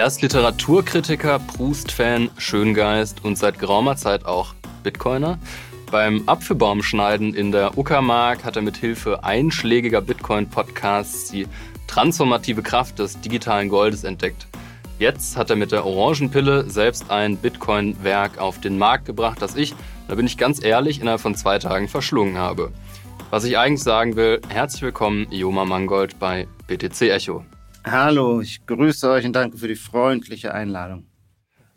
Er ist Literaturkritiker, Proust-Fan, Schöngeist und seit geraumer Zeit auch Bitcoiner. Beim Apfelbaumschneiden in der Uckermark hat er mit Hilfe einschlägiger Bitcoin-Podcasts die transformative Kraft des digitalen Goldes entdeckt. Jetzt hat er mit der Orangenpille selbst ein Bitcoin-Werk auf den Markt gebracht, das ich, da bin ich ganz ehrlich, innerhalb von zwei Tagen verschlungen habe. Was ich eigentlich sagen will, herzlich willkommen, Joma Mangold bei BTC Echo. Hallo, ich grüße euch und danke für die freundliche Einladung.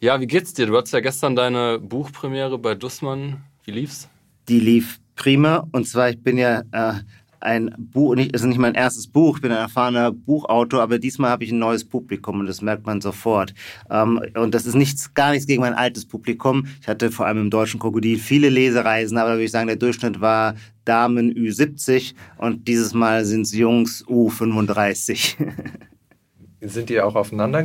Ja, wie geht's dir? Du hattest ja gestern deine Buchpremiere bei Dussmann. Wie lief's? Die lief prima. Und zwar, ich bin ja äh, ein Buch, nicht, ist nicht mein erstes Buch, ich bin ein erfahrener Buchautor, aber diesmal habe ich ein neues Publikum und das merkt man sofort. Ähm, und das ist nichts, gar nichts gegen mein altes Publikum. Ich hatte vor allem im Deutschen Krokodil viele Lesereisen, aber da würde ich sagen, der Durchschnitt war Damen Ü70 und dieses Mal sind es Jungs U35. Sind die auch aufeinander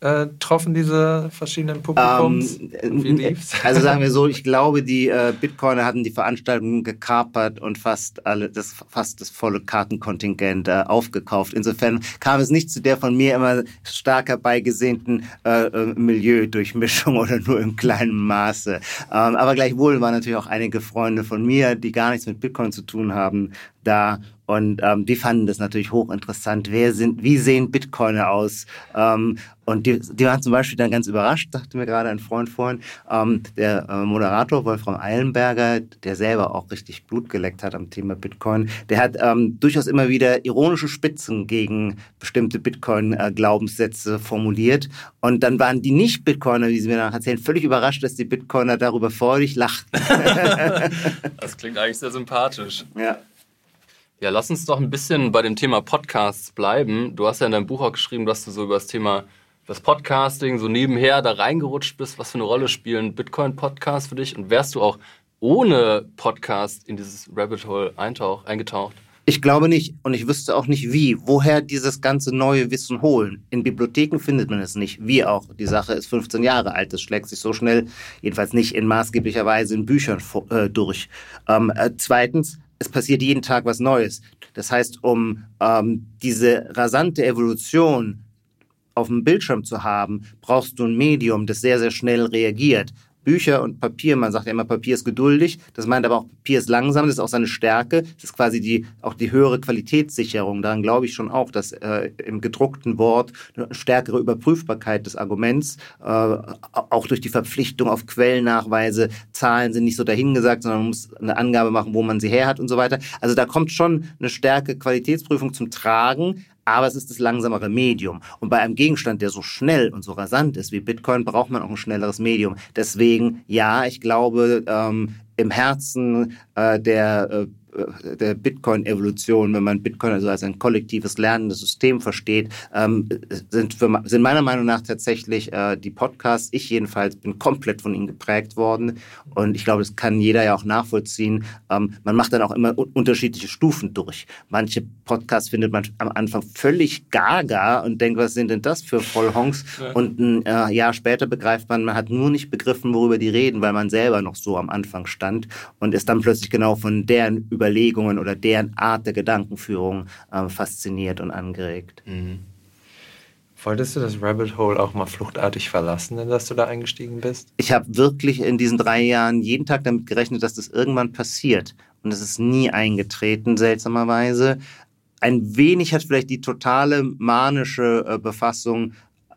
getroffen, diese verschiedenen Publikums? Ähm, wie lief's? Also sagen wir so, ich glaube, die äh, Bitcoiner hatten die Veranstaltung gekapert und fast alle, das, fast das volle Kartenkontingent äh, aufgekauft. Insofern kam es nicht zu der von mir immer stark herbeigesehnten äh, äh Milieudurchmischung oder nur im kleinen Maße. Ähm, aber gleichwohl waren natürlich auch einige Freunde von mir, die gar nichts mit Bitcoin zu tun haben, da und ähm, die fanden das natürlich hochinteressant. Wer sind, wie sehen Bitcoiner aus? Ähm, und die, die waren zum Beispiel dann ganz überrascht, sagte mir gerade ein Freund vorhin, ähm, der äh, Moderator Wolfram Eilenberger, der selber auch richtig Blut geleckt hat am Thema Bitcoin, der hat ähm, durchaus immer wieder ironische Spitzen gegen bestimmte Bitcoin-Glaubenssätze formuliert. Und dann waren die Nicht-Bitcoiner, wie sie mir danach erzählen, völlig überrascht, dass die Bitcoiner darüber freudig lachten. das klingt eigentlich sehr sympathisch. Ja. Ja, lass uns doch ein bisschen bei dem Thema Podcasts bleiben. Du hast ja in deinem Buch auch geschrieben, dass du so über das Thema das Podcasting so nebenher da reingerutscht bist. Was für eine Rolle spielen Bitcoin-Podcasts für dich? Und wärst du auch ohne Podcast in dieses Rabbit Hole eintauch, eingetaucht? Ich glaube nicht. Und ich wüsste auch nicht wie. Woher dieses ganze neue Wissen holen? In Bibliotheken findet man es nicht. Wie auch. Die Sache ist 15 Jahre alt. Das schlägt sich so schnell, jedenfalls nicht in maßgeblicher Weise in Büchern äh, durch. Ähm, äh, zweitens, es passiert jeden Tag was Neues. Das heißt, um ähm, diese rasante Evolution auf dem Bildschirm zu haben, brauchst du ein Medium, das sehr, sehr schnell reagiert. Bücher und Papier, man sagt ja immer, Papier ist geduldig, das meint aber auch, Papier ist langsam, das ist auch seine Stärke, das ist quasi die, auch die höhere Qualitätssicherung. Daran glaube ich schon auch, dass äh, im gedruckten Wort eine stärkere Überprüfbarkeit des Arguments, äh, auch durch die Verpflichtung auf Quellennachweise, Zahlen sind nicht so dahingesagt, sondern man muss eine Angabe machen, wo man sie her hat und so weiter. Also da kommt schon eine Stärke Qualitätsprüfung zum Tragen, aber es ist das langsamere Medium. Und bei einem Gegenstand, der so schnell und so rasant ist wie Bitcoin, braucht man auch ein schnelleres Medium. Deswegen, ja, ich glaube, ähm, im Herzen äh, der äh, der Bitcoin-Evolution, wenn man Bitcoin also als ein kollektives lernendes System versteht, ähm, sind, für, sind meiner Meinung nach tatsächlich äh, die Podcasts, ich jedenfalls bin komplett von ihnen geprägt worden und ich glaube, das kann jeder ja auch nachvollziehen. Ähm, man macht dann auch immer unterschiedliche Stufen durch. Manche Podcasts findet man am Anfang völlig gaga und denkt, was sind denn das für Vollhongs? Ja. Und ein äh, Jahr später begreift man, man hat nur nicht begriffen, worüber die reden, weil man selber noch so am Anfang stand und ist dann plötzlich genau von deren über Überlegungen oder deren Art der Gedankenführung äh, fasziniert und angeregt. Mhm. Wolltest du das Rabbit Hole auch mal fluchtartig verlassen, in das du da eingestiegen bist? Ich habe wirklich in diesen drei Jahren jeden Tag damit gerechnet, dass das irgendwann passiert. Und es ist nie eingetreten, seltsamerweise. Ein wenig hat vielleicht die totale manische äh, Befassung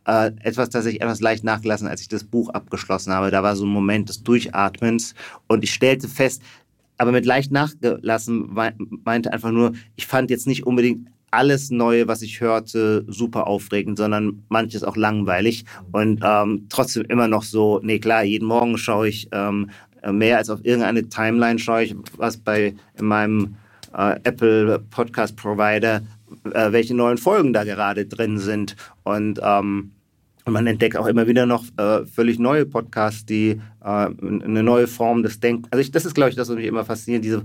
äh, etwas, das ich etwas leicht nachgelassen, als ich das Buch abgeschlossen habe. Da war so ein Moment des Durchatmens und ich stellte fest, aber mit leicht nachgelassen meinte einfach nur, ich fand jetzt nicht unbedingt alles Neue, was ich hörte, super aufregend, sondern manches auch langweilig. Und ähm, trotzdem immer noch so, nee klar, jeden Morgen schaue ich ähm, mehr als auf irgendeine Timeline schaue ich, was bei in meinem äh, Apple Podcast Provider, äh, welche neuen Folgen da gerade drin sind. Und ähm, und man entdeckt auch immer wieder noch äh, völlig neue Podcasts, die äh, eine neue Form des Denkens. Also ich, das ist, glaube ich, das, was mich immer fasziniert, diese,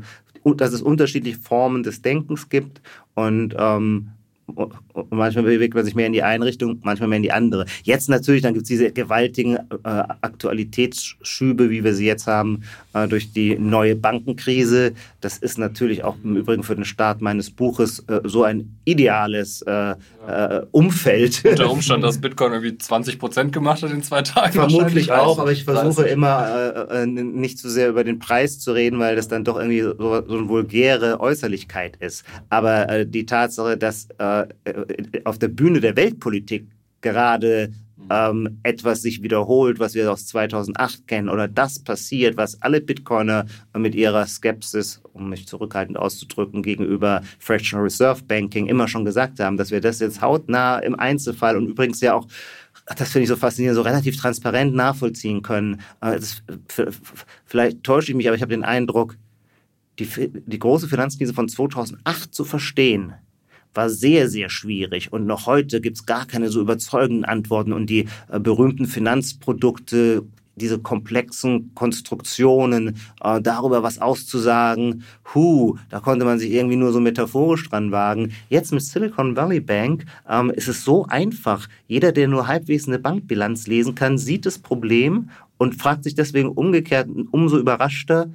dass es unterschiedliche Formen des Denkens gibt und ähm, und manchmal bewegt man sich mehr in die eine Richtung, manchmal mehr in die andere. Jetzt natürlich, dann gibt es diese gewaltigen äh, Aktualitätsschübe, wie wir sie jetzt haben, äh, durch die neue Bankenkrise. Das ist natürlich auch im Übrigen für den Start meines Buches äh, so ein ideales äh, äh, Umfeld. Unter Umstand, dass Bitcoin irgendwie 20 Prozent gemacht hat in zwei Tagen. Vermutlich auch, aber ich versuche 30. immer äh, nicht zu sehr über den Preis zu reden, weil das dann doch irgendwie so, so eine vulgäre Äußerlichkeit ist. Aber die Tatsache, dass äh, auf der Bühne der Weltpolitik gerade ähm, etwas sich wiederholt, was wir aus 2008 kennen, oder das passiert, was alle Bitcoiner mit ihrer Skepsis, um mich zurückhaltend auszudrücken, gegenüber Fractional Reserve Banking immer schon gesagt haben, dass wir das jetzt hautnah im Einzelfall und übrigens ja auch das finde ich so faszinierend, so relativ transparent nachvollziehen können. Äh, das, vielleicht täusche ich mich, aber ich habe den Eindruck, die, die große Finanzkrise von 2008 zu verstehen, war sehr, sehr schwierig. Und noch heute gibt es gar keine so überzeugenden Antworten. Und die äh, berühmten Finanzprodukte, diese komplexen Konstruktionen, äh, darüber was auszusagen, hu, da konnte man sich irgendwie nur so metaphorisch dran wagen. Jetzt mit Silicon Valley Bank ähm, ist es so einfach. Jeder, der nur halbwegs eine Bankbilanz lesen kann, sieht das Problem und fragt sich deswegen umgekehrt umso überraschter,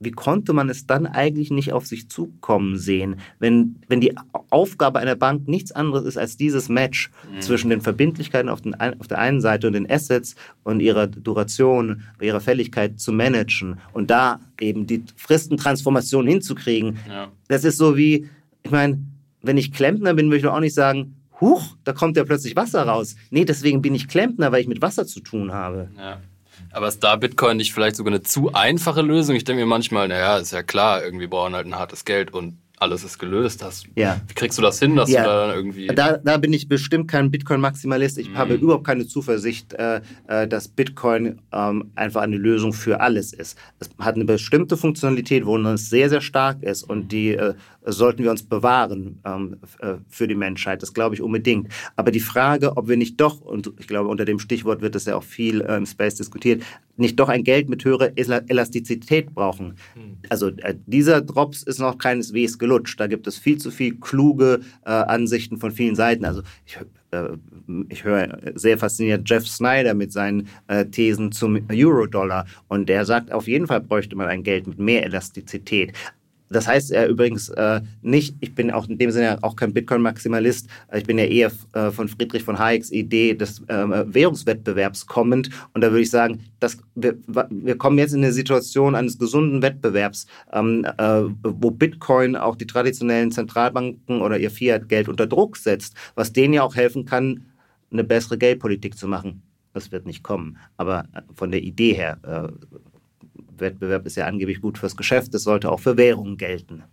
wie konnte man es dann eigentlich nicht auf sich zukommen sehen, wenn, wenn die Aufgabe einer Bank nichts anderes ist als dieses Match mhm. zwischen den Verbindlichkeiten auf, den, auf der einen Seite und den Assets und ihrer Duration, ihrer Fälligkeit zu managen und da eben die Fristentransformation hinzukriegen. Ja. Das ist so wie, ich meine, wenn ich Klempner bin, würde ich doch auch nicht sagen, huch, da kommt ja plötzlich Wasser raus. Nee, deswegen bin ich Klempner, weil ich mit Wasser zu tun habe. Ja. Aber ist da Bitcoin nicht vielleicht sogar eine zu einfache Lösung? Ich denke mir manchmal, naja, ist ja klar, irgendwie brauchen halt ein hartes Geld und alles ist gelöst. Das, ja. Wie kriegst du das hin, dass ja. du da dann irgendwie. Da, da bin ich bestimmt kein Bitcoin-Maximalist. Ich mhm. habe überhaupt keine Zuversicht, äh, äh, dass Bitcoin ähm, einfach eine Lösung für alles ist. Es hat eine bestimmte Funktionalität, wo es sehr, sehr stark ist und die äh, sollten wir uns bewahren ähm, äh, für die Menschheit. Das glaube ich unbedingt. Aber die Frage, ob wir nicht doch, und ich glaube, unter dem Stichwort wird das ja auch viel äh, im Space diskutiert, nicht doch ein Geld mit höherer Elastizität brauchen. Hm. Also äh, dieser Drops ist noch keineswegs gelutscht. Da gibt es viel zu viel kluge äh, Ansichten von vielen Seiten. Also ich, äh, ich höre sehr fasziniert Jeff Snyder mit seinen äh, Thesen zum Euro-Dollar und der sagt, auf jeden Fall bräuchte man ein Geld mit mehr Elastizität. Das heißt er übrigens äh, nicht, ich bin auch in dem Sinne auch kein Bitcoin-Maximalist, ich bin ja eher äh, von Friedrich von Hayeks Idee des äh, Währungswettbewerbs kommend. Und da würde ich sagen, dass wir, wir kommen jetzt in eine Situation eines gesunden Wettbewerbs, ähm, äh, wo Bitcoin auch die traditionellen Zentralbanken oder ihr Fiat-Geld unter Druck setzt, was denen ja auch helfen kann, eine bessere Geldpolitik zu machen. Das wird nicht kommen, aber äh, von der Idee her äh, Wettbewerb ist ja angeblich gut fürs Geschäft, es sollte auch für Währungen gelten.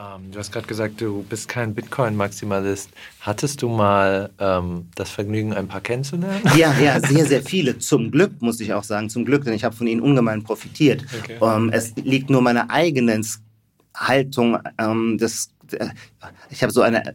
Ähm, du hast gerade gesagt, du bist kein Bitcoin-Maximalist. Hattest du mal ähm, das Vergnügen, ein paar kennenzulernen? Ja, ja, sehr, sehr viele. Zum Glück, muss ich auch sagen, zum Glück, denn ich habe von ihnen ungemein profitiert. Okay. Ähm, es liegt nur meiner eigenen Haltung, ähm, das, äh, ich habe so eine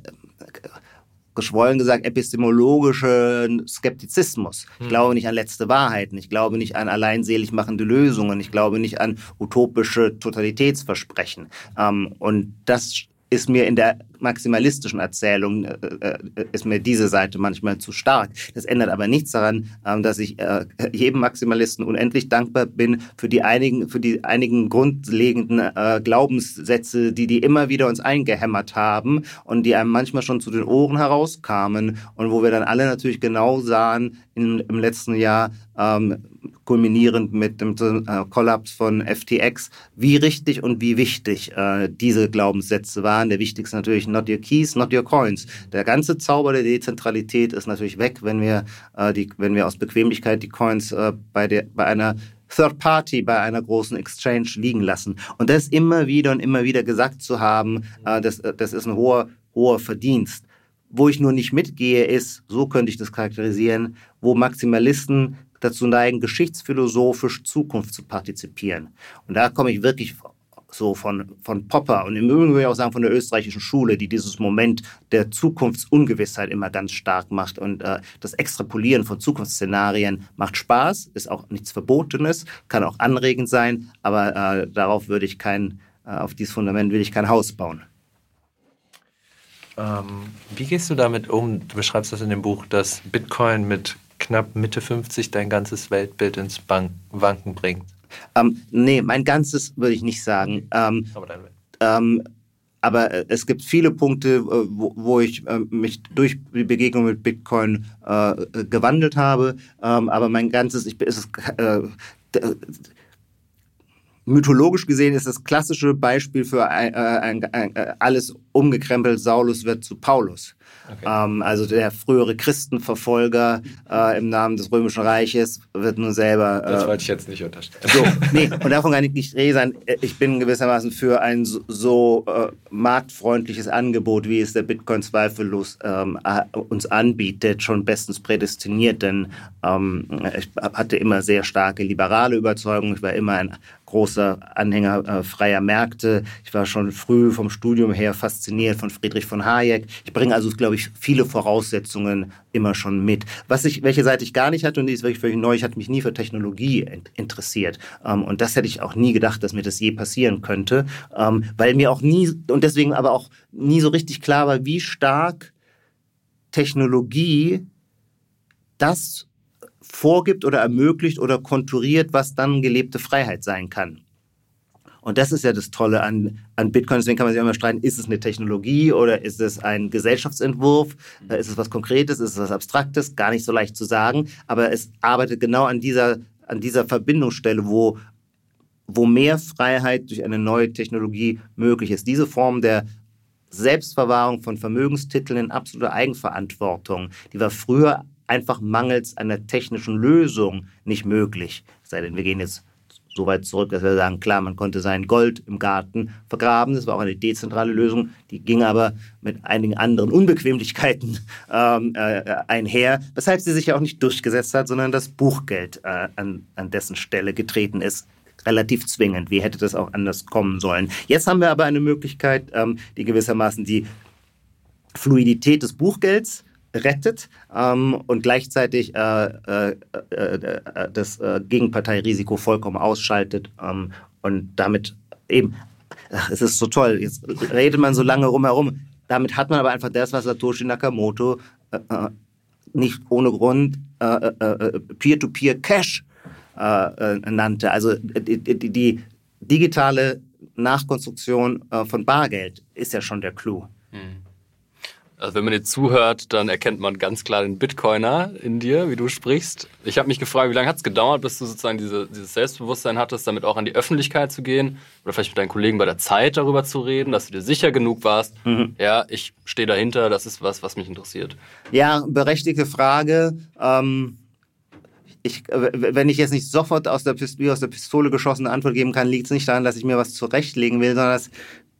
geschwollen gesagt, epistemologischen Skeptizismus. Ich hm. glaube nicht an letzte Wahrheiten. Ich glaube nicht an alleinselig machende Lösungen. Ich glaube nicht an utopische Totalitätsversprechen. Ähm, und das ist mir in der maximalistischen Erzählung, äh, äh, ist mir diese Seite manchmal zu stark. Das ändert aber nichts daran, äh, dass ich äh, jedem Maximalisten unendlich dankbar bin für die einigen, für die einigen grundlegenden äh, Glaubenssätze, die die immer wieder uns eingehämmert haben und die einem manchmal schon zu den Ohren herauskamen und wo wir dann alle natürlich genau sahen in, im letzten Jahr, ähm, kulminierend mit dem äh, Kollaps von FTX, wie richtig und wie wichtig äh, diese Glaubenssätze waren. Der wichtigste natürlich not your keys, not your coins. Der ganze Zauber der Dezentralität ist natürlich weg, wenn wir, äh, die, wenn wir aus Bequemlichkeit die Coins bei, der, bei einer Third Party bei einer großen Exchange liegen lassen. Und das immer wieder und immer wieder gesagt zu haben, das, das ist ein hoher, hoher Verdienst. Wo ich nur nicht mitgehe, ist, so könnte ich das charakterisieren, wo Maximalisten dazu neigen, geschichtsphilosophisch Zukunft zu partizipieren. Und da komme ich wirklich so von, von Popper und im Übrigen würde ich auch sagen von der österreichischen Schule, die dieses Moment der Zukunftsungewissheit immer ganz stark macht. Und äh, das Extrapolieren von Zukunftsszenarien macht Spaß, ist auch nichts Verbotenes, kann auch anregend sein, aber äh, darauf würde ich kein, äh, auf dieses Fundament will ich kein Haus bauen. Ähm, wie gehst du damit um? Du beschreibst das in dem Buch, dass Bitcoin mit knapp Mitte 50 dein ganzes Weltbild ins Bank Wanken bringt. Ähm, nee, mein ganzes würde ich nicht sagen. Ähm, aber dein ähm, aber äh, es gibt viele Punkte, äh, wo, wo ich äh, mich durch die Begegnung mit Bitcoin äh, gewandelt habe. Ähm, aber mein ganzes, ich, ist äh, mythologisch gesehen ist das klassische Beispiel für ein, ein, ein, alles umgekrempelt, Saulus wird zu Paulus. Okay. Ähm, also der frühere Christenverfolger äh, im Namen des Römischen Reiches wird nun selber. Äh, das wollte ich jetzt nicht unterstellen. So, nee, und davon kann ich nicht reden sein. Ich bin gewissermaßen für ein so, so äh, marktfreundliches Angebot, wie es der Bitcoin zweifellos ähm, uns anbietet, schon bestens prädestiniert, denn ähm, ich hatte immer sehr starke liberale Überzeugungen. Ich war immer ein großer Anhänger äh, freier Märkte. Ich war schon früh vom Studium her fasziniert von Friedrich von Hayek. Ich bringe also, glaube ich, viele Voraussetzungen immer schon mit. Was ich, welche Seite ich gar nicht hatte und die ist wirklich völlig neu, ich hatte mich nie für Technologie interessiert. Ähm, und das hätte ich auch nie gedacht, dass mir das je passieren könnte, ähm, weil mir auch nie, und deswegen aber auch nie so richtig klar war, wie stark Technologie das vorgibt oder ermöglicht oder konturiert, was dann gelebte Freiheit sein kann. Und das ist ja das Tolle an, an Bitcoin. Deswegen kann man sich immer streiten, ist es eine Technologie oder ist es ein Gesellschaftsentwurf? Mhm. Ist es was Konkretes? Ist es was Abstraktes? Gar nicht so leicht zu sagen. Aber es arbeitet genau an dieser, an dieser Verbindungsstelle, wo, wo mehr Freiheit durch eine neue Technologie möglich ist. Diese Form der Selbstverwahrung von Vermögenstiteln in absoluter Eigenverantwortung, die war früher einfach mangels einer technischen Lösung nicht möglich. Sei denn, wir gehen jetzt so weit zurück, dass wir sagen, klar, man konnte sein Gold im Garten vergraben. Das war auch eine dezentrale Lösung. Die ging aber mit einigen anderen Unbequemlichkeiten ähm, äh, einher, weshalb sie sich ja auch nicht durchgesetzt hat, sondern das Buchgeld äh, an, an dessen Stelle getreten ist relativ zwingend. Wie hätte das auch anders kommen sollen? Jetzt haben wir aber eine Möglichkeit, ähm, die gewissermaßen die Fluidität des Buchgelds rettet ähm, und gleichzeitig äh, äh, äh, äh das äh, Gegenparteirisiko vollkommen ausschaltet ähm, und damit eben, ach, es ist so toll, jetzt redet man so lange rumherum. Damit hat man aber einfach das, was Satoshi Nakamoto äh, nicht ohne Grund Peer-to-Peer-Cash nannte. Also die, die, die, digitale Nachkonstruktion von Bargeld ist ja schon der Clou. Hm. Also wenn man dir zuhört, dann erkennt man ganz klar den Bitcoiner in dir, wie du sprichst. Ich habe mich gefragt, wie lange hat es gedauert, bis du sozusagen diese, dieses Selbstbewusstsein hattest, damit auch an die Öffentlichkeit zu gehen oder vielleicht mit deinen Kollegen bei der Zeit darüber zu reden, dass du dir sicher genug warst. Mhm. Ja, ich stehe dahinter, das ist was, was mich interessiert. Ja, berechtigte Frage. Ähm ich, wenn ich jetzt nicht sofort aus der, wie aus der Pistole geschossene Antwort geben kann, liegt es nicht daran, dass ich mir was zurechtlegen will, sondern dass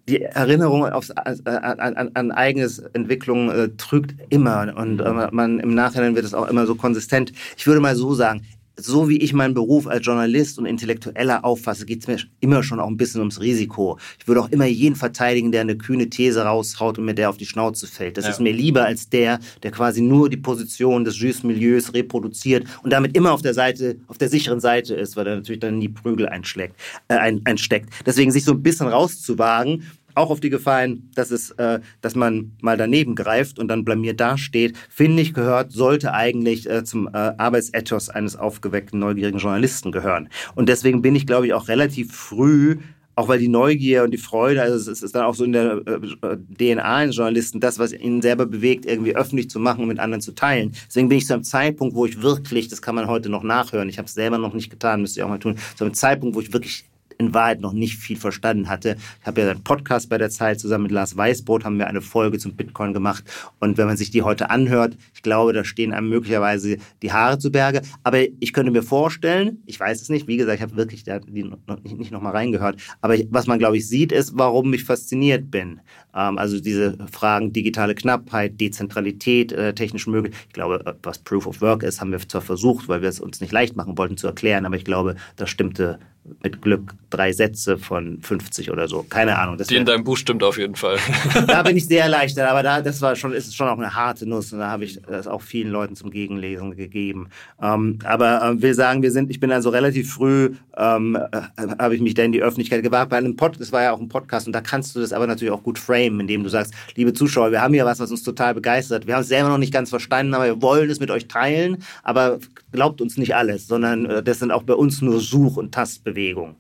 die Erinnerung aufs, an, an, an eigenes Entwicklung äh, trügt immer und äh, man im Nachhinein wird es auch immer so konsistent. Ich würde mal so sagen, so wie ich meinen Beruf als Journalist und Intellektueller auffasse, geht es mir immer schon auch ein bisschen ums Risiko. Ich würde auch immer jeden verteidigen, der eine kühne These raushaut und mir der auf die Schnauze fällt. Das ja. ist mir lieber als der, der quasi nur die Position des Jus-Milieus reproduziert und damit immer auf der Seite, auf der sicheren Seite ist, weil er natürlich dann nie Prügel einschlägt, äh, ein, einsteckt. Deswegen sich so ein bisschen rauszuwagen auch auf die Gefallen, dass es, äh, dass man mal daneben greift und dann blamiert dasteht, finde ich, gehört, sollte eigentlich äh, zum äh, Arbeitsethos eines aufgeweckten, neugierigen Journalisten gehören. Und deswegen bin ich, glaube ich, auch relativ früh auch weil die Neugier und die Freude, also es ist dann auch so in der äh, DNA eines Journalisten, das, was ihn selber bewegt, irgendwie öffentlich zu machen und mit anderen zu teilen. Deswegen bin ich zu einem Zeitpunkt, wo ich wirklich, das kann man heute noch nachhören, ich habe es selber noch nicht getan, müsste ich auch mal tun, zu einem Zeitpunkt, wo ich wirklich in Wahrheit noch nicht viel verstanden hatte. Ich habe ja einen Podcast bei der Zeit zusammen mit Lars Weißbrot haben wir eine Folge zum Bitcoin gemacht und wenn man sich die heute anhört, ich glaube, da stehen einem möglicherweise die Haare zu Berge, aber ich könnte mir vorstellen, ich weiß es nicht, wie gesagt, ich habe wirklich die noch nicht, nicht noch mal reingehört, aber was man glaube ich sieht, ist, warum ich fasziniert bin. Ähm, also diese Fragen digitale Knappheit, Dezentralität, äh, technisch möglich. Ich glaube, was Proof of Work ist, haben wir zwar versucht, weil wir es uns nicht leicht machen wollten zu erklären, aber ich glaube, das stimmte mit Glück drei Sätze von 50 oder so. Keine Ahnung. Die in deinem Buch stimmt auf jeden Fall. da bin ich sehr erleichtert, aber da, das war schon, ist schon auch eine harte Nuss und da habe ich das auch vielen Leuten zum Gegenlesen gegeben. Ähm, aber äh, will sagen, wir sind, ich bin also relativ früh, ähm, äh, habe ich mich da in die Öffentlichkeit gewagt bei einem Pod, das war ja auch ein Podcast und da kannst du das aber natürlich auch gut framen, indem du sagst, liebe Zuschauer, wir haben hier was, was uns total begeistert. Wir haben es selber noch nicht ganz verstanden, aber wir wollen es mit euch teilen, aber glaubt uns nicht alles, sondern äh, das sind auch bei uns nur Such- und Tastbewegungen. Bewegung.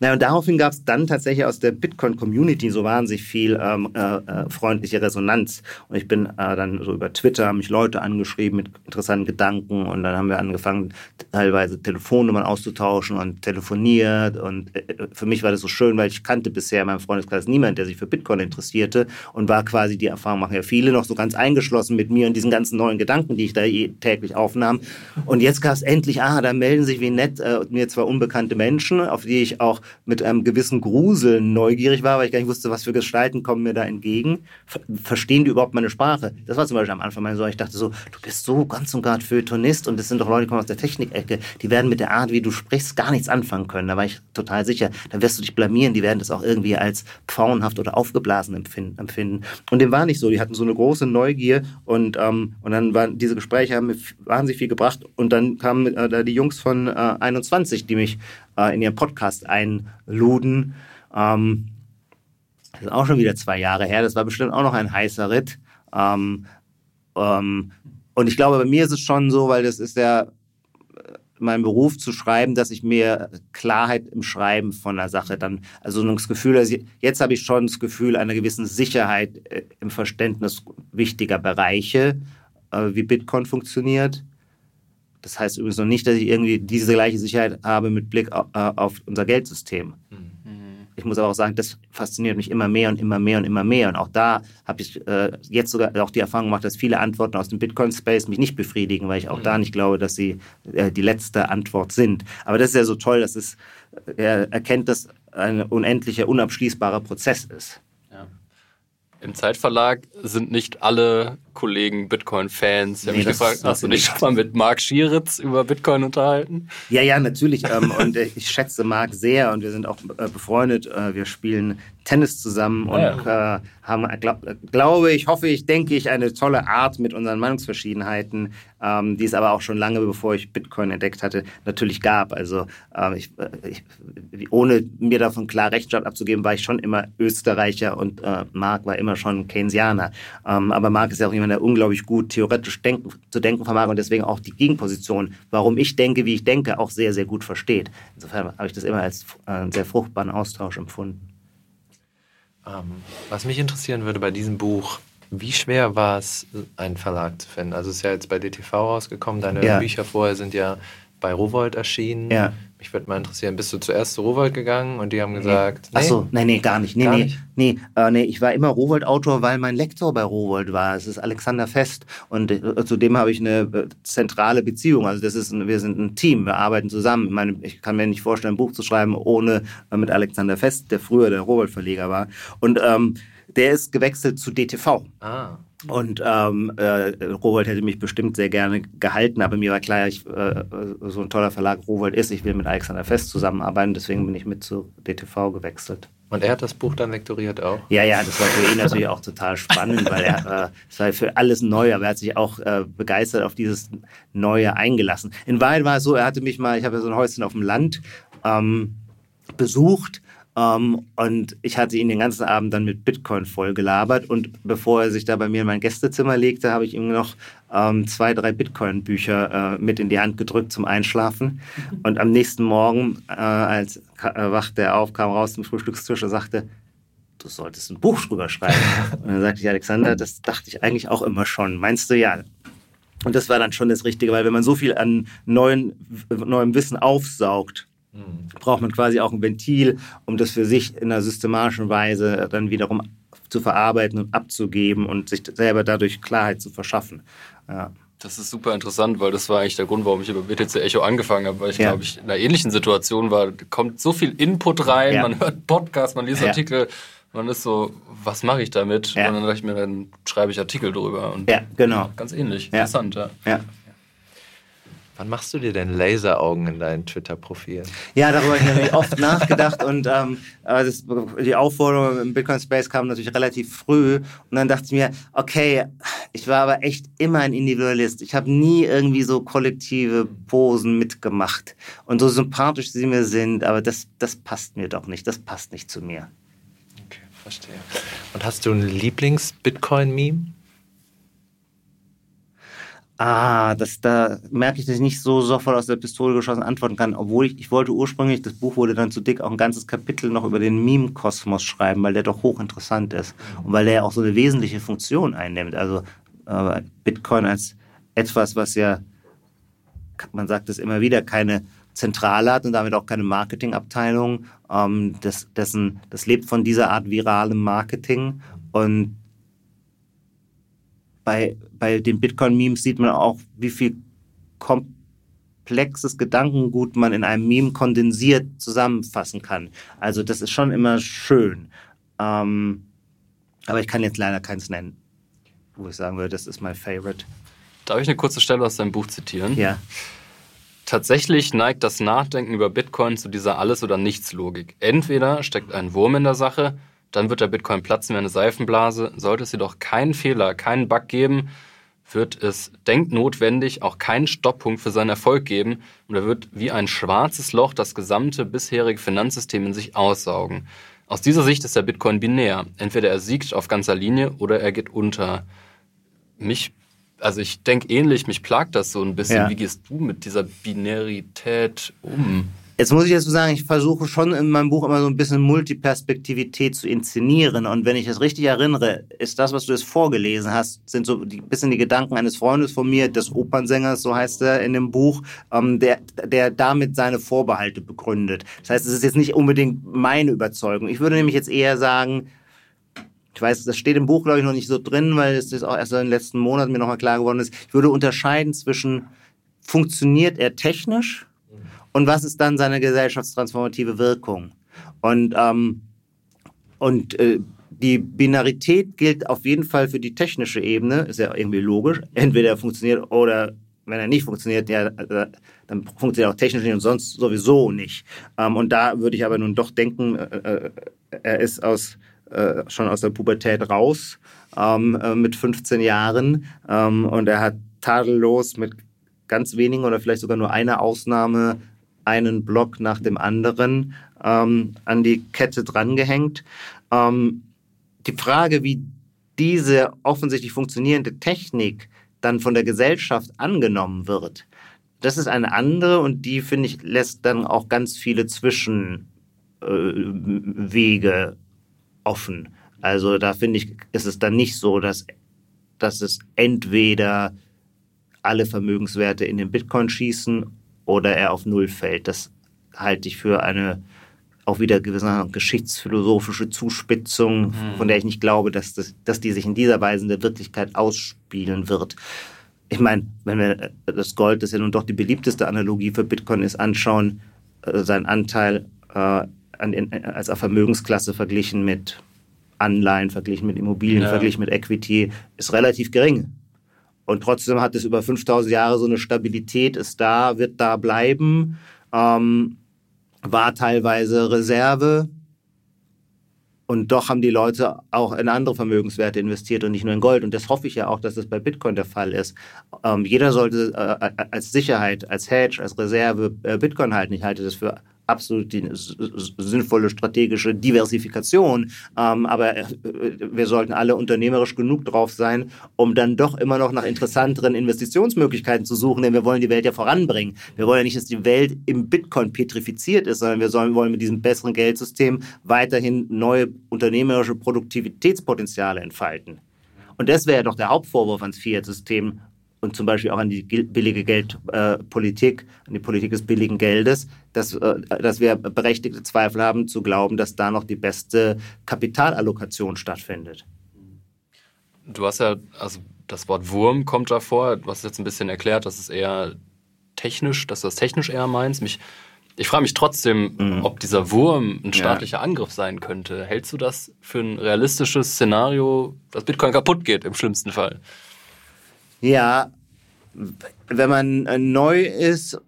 Naja, und daraufhin gab es dann tatsächlich aus der Bitcoin-Community so wahnsinnig viel ähm, äh, äh, freundliche Resonanz. Und ich bin äh, dann so über Twitter, haben mich Leute angeschrieben mit interessanten Gedanken und dann haben wir angefangen, teilweise Telefonnummern auszutauschen und telefoniert. Und äh, für mich war das so schön, weil ich kannte bisher in meinem Freundeskreis niemand, der sich für Bitcoin interessierte und war quasi die Erfahrung, machen ja viele noch so ganz eingeschlossen mit mir und diesen ganzen neuen Gedanken, die ich da täglich aufnahm. Und jetzt gab es endlich, ah, da melden sich wie nett äh, mir zwei unbekannte Menschen, auf die ich auch mit einem gewissen Gruseln neugierig war, weil ich gar nicht wusste, was für Gestalten kommen mir da entgegen. Verstehen die überhaupt meine Sprache? Das war zum Beispiel am Anfang meine Sorge. Ich dachte so, du bist so ganz und gar Feuilletonist und das sind doch Leute, die kommen aus der Technikecke. Die werden mit der Art, wie du sprichst, gar nichts anfangen können. Da war ich total sicher. Dann wirst du dich blamieren. Die werden das auch irgendwie als pfauenhaft oder aufgeblasen empfinden. Und dem war nicht so. Die hatten so eine große Neugier und, ähm, und dann waren diese Gespräche haben mir wahnsinnig viel gebracht. Und dann kamen äh, da die Jungs von äh, 21, die mich äh, in ihren Podcast einluden. Ähm, das ist auch schon wieder zwei Jahre her. Das war bestimmt auch noch ein heißer Ritt. Ähm, ähm, und ich glaube, bei mir ist es schon so, weil das ist ja mein Beruf zu schreiben, dass ich mir Klarheit im Schreiben von der Sache dann, also das Gefühl, also jetzt habe ich schon das Gefühl einer gewissen Sicherheit äh, im Verständnis wichtiger Bereiche, äh, wie Bitcoin funktioniert. Das heißt übrigens noch nicht, dass ich irgendwie diese gleiche Sicherheit habe mit Blick auf, äh, auf unser Geldsystem. Mhm. Ich muss aber auch sagen, das fasziniert mich immer mehr und immer mehr und immer mehr. Und auch da habe ich äh, jetzt sogar auch die Erfahrung gemacht, dass viele Antworten aus dem Bitcoin-Space mich nicht befriedigen, weil ich auch mhm. da nicht glaube, dass sie äh, die letzte Antwort sind. Aber das ist ja so toll, dass es, er erkennt, dass ein unendlicher, unabschließbarer Prozess ist. Im Zeitverlag sind nicht alle Kollegen Bitcoin-Fans. Ich habe nee, mich gefragt, hast du dich schon mal mit Marc Schieritz über Bitcoin unterhalten? Ja, ja, natürlich. ähm, und äh, ich schätze Marc sehr und wir sind auch äh, befreundet. Äh, wir spielen Tennis zusammen und ja. äh, haben, glaub, glaube ich, hoffe ich, denke ich, eine tolle Art mit unseren Meinungsverschiedenheiten, ähm, die es aber auch schon lange, bevor ich Bitcoin entdeckt hatte, natürlich gab. Also ähm, ich, äh, ich, ohne mir davon klar Rechenschaft abzugeben, war ich schon immer Österreicher und äh, Marc war immer schon Keynesianer. Ähm, aber Marc ist ja auch jemand, der unglaublich gut theoretisch denken, zu denken vermag und deswegen auch die Gegenposition, warum ich denke, wie ich denke, auch sehr, sehr gut versteht. Insofern habe ich das immer als äh, einen sehr fruchtbaren Austausch empfunden. Ähm, was mich interessieren würde bei diesem Buch, wie schwer war es, einen Verlag zu finden? Also es ist ja jetzt bei DTV rausgekommen, deine ja. Bücher vorher sind ja bei Rowold erschienen. Ja. Mich würde mal interessieren, bist du zuerst zu Rowold gegangen und die haben gesagt. Nee. Achso, nee, nee, gar nicht. Nee, gar nee, nicht? nee, äh, nee, ich war immer Rowold-Autor, weil mein Lektor bei Rowold war. Es ist Alexander Fest und äh, zu dem habe ich eine äh, zentrale Beziehung. Also das ist, ein, wir sind ein Team, wir arbeiten zusammen. Ich, meine, ich kann mir nicht vorstellen, ein Buch zu schreiben ohne äh, mit Alexander Fest, der früher der Rowold-Verleger war. Und ähm, der ist gewechselt zu DTV. Ah. Und ähm, äh, Rowold hätte mich bestimmt sehr gerne gehalten, aber mir war klar, ich, äh, so ein toller Verlag Rowold ist, ich will mit Alexander Fest zusammenarbeiten, deswegen bin ich mit zu DTV gewechselt. Und er hat das Buch dann lektoriert auch? Ja, ja, das war für ihn natürlich auch total spannend, weil er, äh, es war für alles neu, aber er hat sich auch äh, begeistert auf dieses Neue eingelassen. In Wahrheit war es so, er hatte mich mal, ich habe ja so ein Häuschen auf dem Land ähm, besucht ähm, und ich hatte ihn den ganzen Abend dann mit Bitcoin vollgelabert. Und bevor er sich da bei mir in mein Gästezimmer legte, habe ich ihm noch ähm, zwei, drei Bitcoin-Bücher äh, mit in die Hand gedrückt zum Einschlafen. Und am nächsten Morgen, äh, als äh, wachte er auf, kam raus zum Frühstückstisch und sagte, du solltest ein Buch drüber schreiben. Und dann sagte ich, Alexander, das dachte ich eigentlich auch immer schon. Meinst du ja? Und das war dann schon das Richtige, weil wenn man so viel an neuen, neuem Wissen aufsaugt. Braucht man quasi auch ein Ventil, um das für sich in einer systematischen Weise dann wiederum zu verarbeiten und abzugeben und sich selber dadurch Klarheit zu verschaffen. Ja. Das ist super interessant, weil das war eigentlich der Grund, warum ich über BTC Echo angefangen habe, weil ich ja. glaube ich in einer ähnlichen Situation war. Da kommt so viel Input rein, ja. man hört Podcasts, man liest. Artikel, man ist so, was mache ich damit? Und dann dachte ich mir, dann schreibe ich Artikel drüber. Und ja, genau. Ganz ähnlich. Interessant, ja. Wann machst du dir denn Laseraugen in dein Twitter-Profil? Ja, darüber habe ich oft nachgedacht und ähm, das, die Aufforderung im Bitcoin Space kam natürlich relativ früh und dann dachte ich mir, okay, ich war aber echt immer ein Individualist. Ich habe nie irgendwie so kollektive Posen mitgemacht und so sympathisch sie mir sind, aber das, das passt mir doch nicht, das passt nicht zu mir. Okay, verstehe. Und hast du ein Lieblings-Bitcoin-Meme? Ah, das, da merke ich, dass ich nicht so sofort aus der Pistole geschossen antworten kann. Obwohl ich, ich wollte ursprünglich, das Buch wurde dann zu dick, auch ein ganzes Kapitel noch über den Meme-Kosmos schreiben, weil der doch hochinteressant ist. Und weil der ja auch so eine wesentliche Funktion einnimmt. Also äh, Bitcoin als etwas, was ja, man sagt es immer wieder, keine Zentrale hat und damit auch keine Marketingabteilung. Ähm, das, dessen, das lebt von dieser Art viralem Marketing. Und bei, bei den Bitcoin-Memes sieht man auch, wie viel komplexes Gedankengut man in einem Meme kondensiert zusammenfassen kann. Also das ist schon immer schön. Ähm, aber ich kann jetzt leider keins nennen, wo ich sagen würde, das ist mein Favorite. Darf ich eine kurze Stelle aus deinem Buch zitieren? Ja. Tatsächlich neigt das Nachdenken über Bitcoin zu dieser Alles- oder Nichts-Logik. Entweder steckt ein Wurm in der Sache, dann wird der Bitcoin platzen wie eine Seifenblase. Sollte es jedoch keinen Fehler, keinen Bug geben, wird es denknotwendig auch keinen Stopppunkt für seinen Erfolg geben und er wird wie ein schwarzes Loch das gesamte bisherige Finanzsystem in sich aussaugen. Aus dieser Sicht ist der Bitcoin binär. Entweder er siegt auf ganzer Linie oder er geht unter. Mich, also ich denke ähnlich, mich plagt das so ein bisschen. Ja. Wie gehst du mit dieser Binarität um? Jetzt muss ich dazu sagen, ich versuche schon in meinem Buch immer so ein bisschen Multiperspektivität zu inszenieren. Und wenn ich es richtig erinnere, ist das, was du jetzt vorgelesen hast, sind so ein bisschen die Gedanken eines Freundes von mir, des Opernsängers, so heißt er in dem Buch, ähm, der, der damit seine Vorbehalte begründet. Das heißt, es ist jetzt nicht unbedingt meine Überzeugung. Ich würde nämlich jetzt eher sagen, ich weiß, das steht im Buch, glaube ich, noch nicht so drin, weil es ist auch erst in den letzten Monaten mir nochmal klar geworden ist. Ich würde unterscheiden zwischen, funktioniert er technisch und was ist dann seine gesellschaftstransformative Wirkung? Und, ähm, und äh, die Binarität gilt auf jeden Fall für die technische Ebene, ist ja irgendwie logisch. Entweder er funktioniert oder wenn er nicht funktioniert, ja, äh, dann funktioniert er auch technisch nicht und sonst sowieso nicht. Ähm, und da würde ich aber nun doch denken, äh, äh er ist aus, äh, schon aus der Pubertät raus ähm, äh, mit 15 Jahren ähm, und er hat tadellos mit ganz wenigen oder vielleicht sogar nur einer Ausnahme einen Block nach dem anderen ähm, an die Kette drangehängt. Ähm, die Frage, wie diese offensichtlich funktionierende Technik dann von der Gesellschaft angenommen wird, das ist eine andere und die, finde ich, lässt dann auch ganz viele Zwischenwege äh, offen. Also da finde ich, ist es dann nicht so, dass, dass es entweder alle Vermögenswerte in den Bitcoin schießen oder er auf Null fällt. Das halte ich für eine auch wieder gewisse geschichtsphilosophische Zuspitzung, mhm. von der ich nicht glaube, dass, das, dass die sich in dieser Weise in der Wirklichkeit ausspielen wird. Ich meine, wenn wir das Gold, das ja nun doch die beliebteste Analogie für Bitcoin ist, anschauen, äh, sein Anteil äh, an, in, als Vermögensklasse verglichen mit Anleihen, verglichen mit Immobilien, ja. verglichen mit Equity, ist relativ gering. Und trotzdem hat es über 5000 Jahre so eine Stabilität, ist da, wird da bleiben, ähm, war teilweise Reserve. Und doch haben die Leute auch in andere Vermögenswerte investiert und nicht nur in Gold. Und das hoffe ich ja auch, dass das bei Bitcoin der Fall ist. Ähm, jeder sollte äh, als Sicherheit, als Hedge, als Reserve äh, Bitcoin halten. Ich halte das für absolut die sinnvolle strategische Diversifikation. Ähm, aber äh, wir sollten alle unternehmerisch genug drauf sein, um dann doch immer noch nach interessanteren Investitionsmöglichkeiten zu suchen, denn wir wollen die Welt ja voranbringen. Wir wollen ja nicht, dass die Welt im Bitcoin petrifiziert ist, sondern wir sollen, wollen mit diesem besseren Geldsystem weiterhin neue unternehmerische Produktivitätspotenziale entfalten. Und das wäre ja doch der Hauptvorwurf ans Fiat-System und zum Beispiel auch an die billige Geldpolitik, äh, an die Politik des billigen Geldes, dass, äh, dass wir berechtigte Zweifel haben zu glauben, dass da noch die beste Kapitalallokation stattfindet. Du hast ja, also das Wort Wurm kommt da vor. Du hast jetzt ein bisschen erklärt, dass es eher technisch, dass du das technisch eher meinst. Mich, ich frage mich trotzdem, mhm. ob dieser Wurm ein staatlicher ja. Angriff sein könnte. Hältst du das für ein realistisches Szenario, dass Bitcoin kaputt geht im schlimmsten Fall? Ja, wenn man äh, neu ist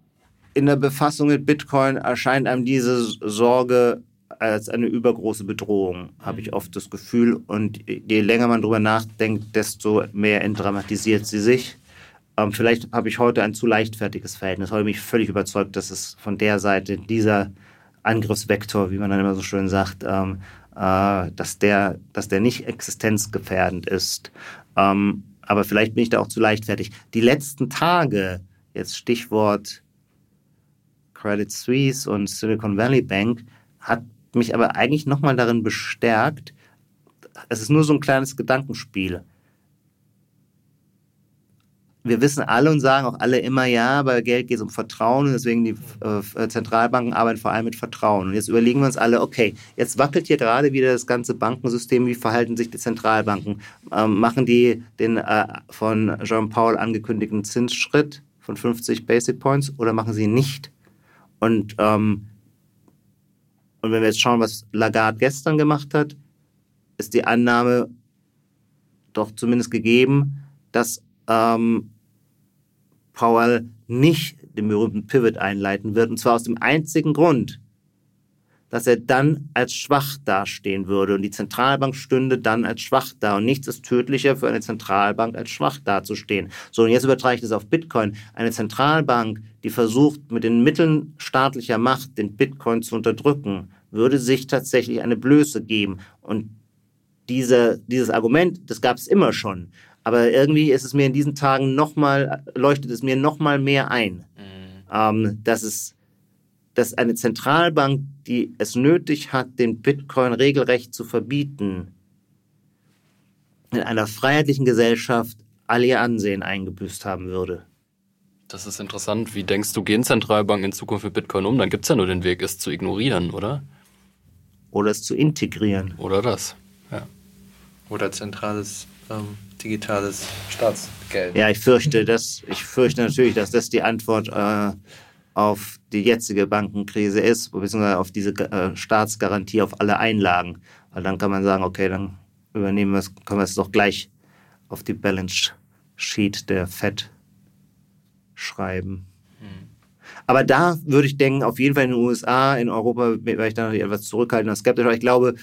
in der Befassung mit Bitcoin, erscheint einem diese Sorge als eine übergroße Bedrohung, habe ich oft das Gefühl. Und je länger man darüber nachdenkt, desto mehr entdramatisiert sie sich. Ähm, vielleicht habe ich heute ein zu leichtfertiges Verhältnis. Heute bin ich völlig überzeugt, dass es von der Seite dieser Angriffsvektor, wie man dann immer so schön sagt, ähm, äh, dass, der, dass der nicht existenzgefährdend ist. Ähm, aber vielleicht bin ich da auch zu leichtfertig. Die letzten Tage, jetzt Stichwort Credit Suisse und Silicon Valley Bank, hat mich aber eigentlich nochmal darin bestärkt, es ist nur so ein kleines Gedankenspiel wir wissen alle und sagen auch alle immer, ja, bei Geld geht es um Vertrauen und deswegen die äh, Zentralbanken arbeiten vor allem mit Vertrauen. Und jetzt überlegen wir uns alle, okay, jetzt wackelt hier gerade wieder das ganze Bankensystem, wie verhalten sich die Zentralbanken? Ähm, machen die den äh, von Jean-Paul angekündigten Zinsschritt von 50 Basic Points oder machen sie nicht? Und, ähm, und wenn wir jetzt schauen, was Lagarde gestern gemacht hat, ist die Annahme doch zumindest gegeben, dass ähm, Powell nicht den berühmten Pivot einleiten wird. Und zwar aus dem einzigen Grund, dass er dann als schwach dastehen würde und die Zentralbank stünde dann als schwach da. Und nichts ist tödlicher für eine Zentralbank, als schwach dazustehen. So, und jetzt übertrage ich das auf Bitcoin. Eine Zentralbank, die versucht, mit den Mitteln staatlicher Macht den Bitcoin zu unterdrücken, würde sich tatsächlich eine Blöße geben. Und diese, dieses Argument, das gab es immer schon. Aber irgendwie ist es mir in diesen Tagen nochmal, leuchtet es mir nochmal mehr ein, mhm. ähm, dass es, dass eine Zentralbank, die es nötig hat, den Bitcoin regelrecht zu verbieten, in einer freiheitlichen Gesellschaft all ihr Ansehen eingebüßt haben würde. Das ist interessant. Wie denkst du, gehen Zentralbanken in Zukunft mit Bitcoin um? Dann gibt es ja nur den Weg, es zu ignorieren, oder? Oder es zu integrieren. Oder das, ja. Oder zentrales ähm, digitales Staatsgeld. Ja, ich fürchte, dass, ich fürchte natürlich, dass das die Antwort äh, auf die jetzige Bankenkrise ist, beziehungsweise auf diese äh, Staatsgarantie auf alle Einlagen. Weil dann kann man sagen, okay, dann übernehmen wir es, können wir es doch gleich auf die Balance Sheet der FED schreiben. Hm. Aber da würde ich denken, auf jeden Fall in den USA, in Europa wäre ich da noch etwas zurückhaltender skeptisch. Aber ich glaube,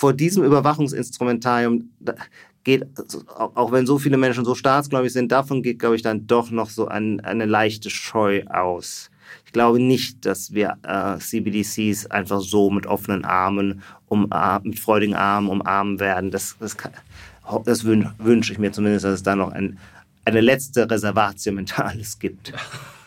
vor diesem Überwachungsinstrumentarium, geht, auch wenn so viele Menschen so staatsgläubig sind, davon geht, glaube ich, dann doch noch so ein, eine leichte Scheu aus. Ich glaube nicht, dass wir äh, CBDCs einfach so mit offenen Armen, um, mit freudigen Armen umarmen werden. Das, das, das wünsche ich mir zumindest, dass es da noch ein, eine letzte Reservatio Mentales gibt.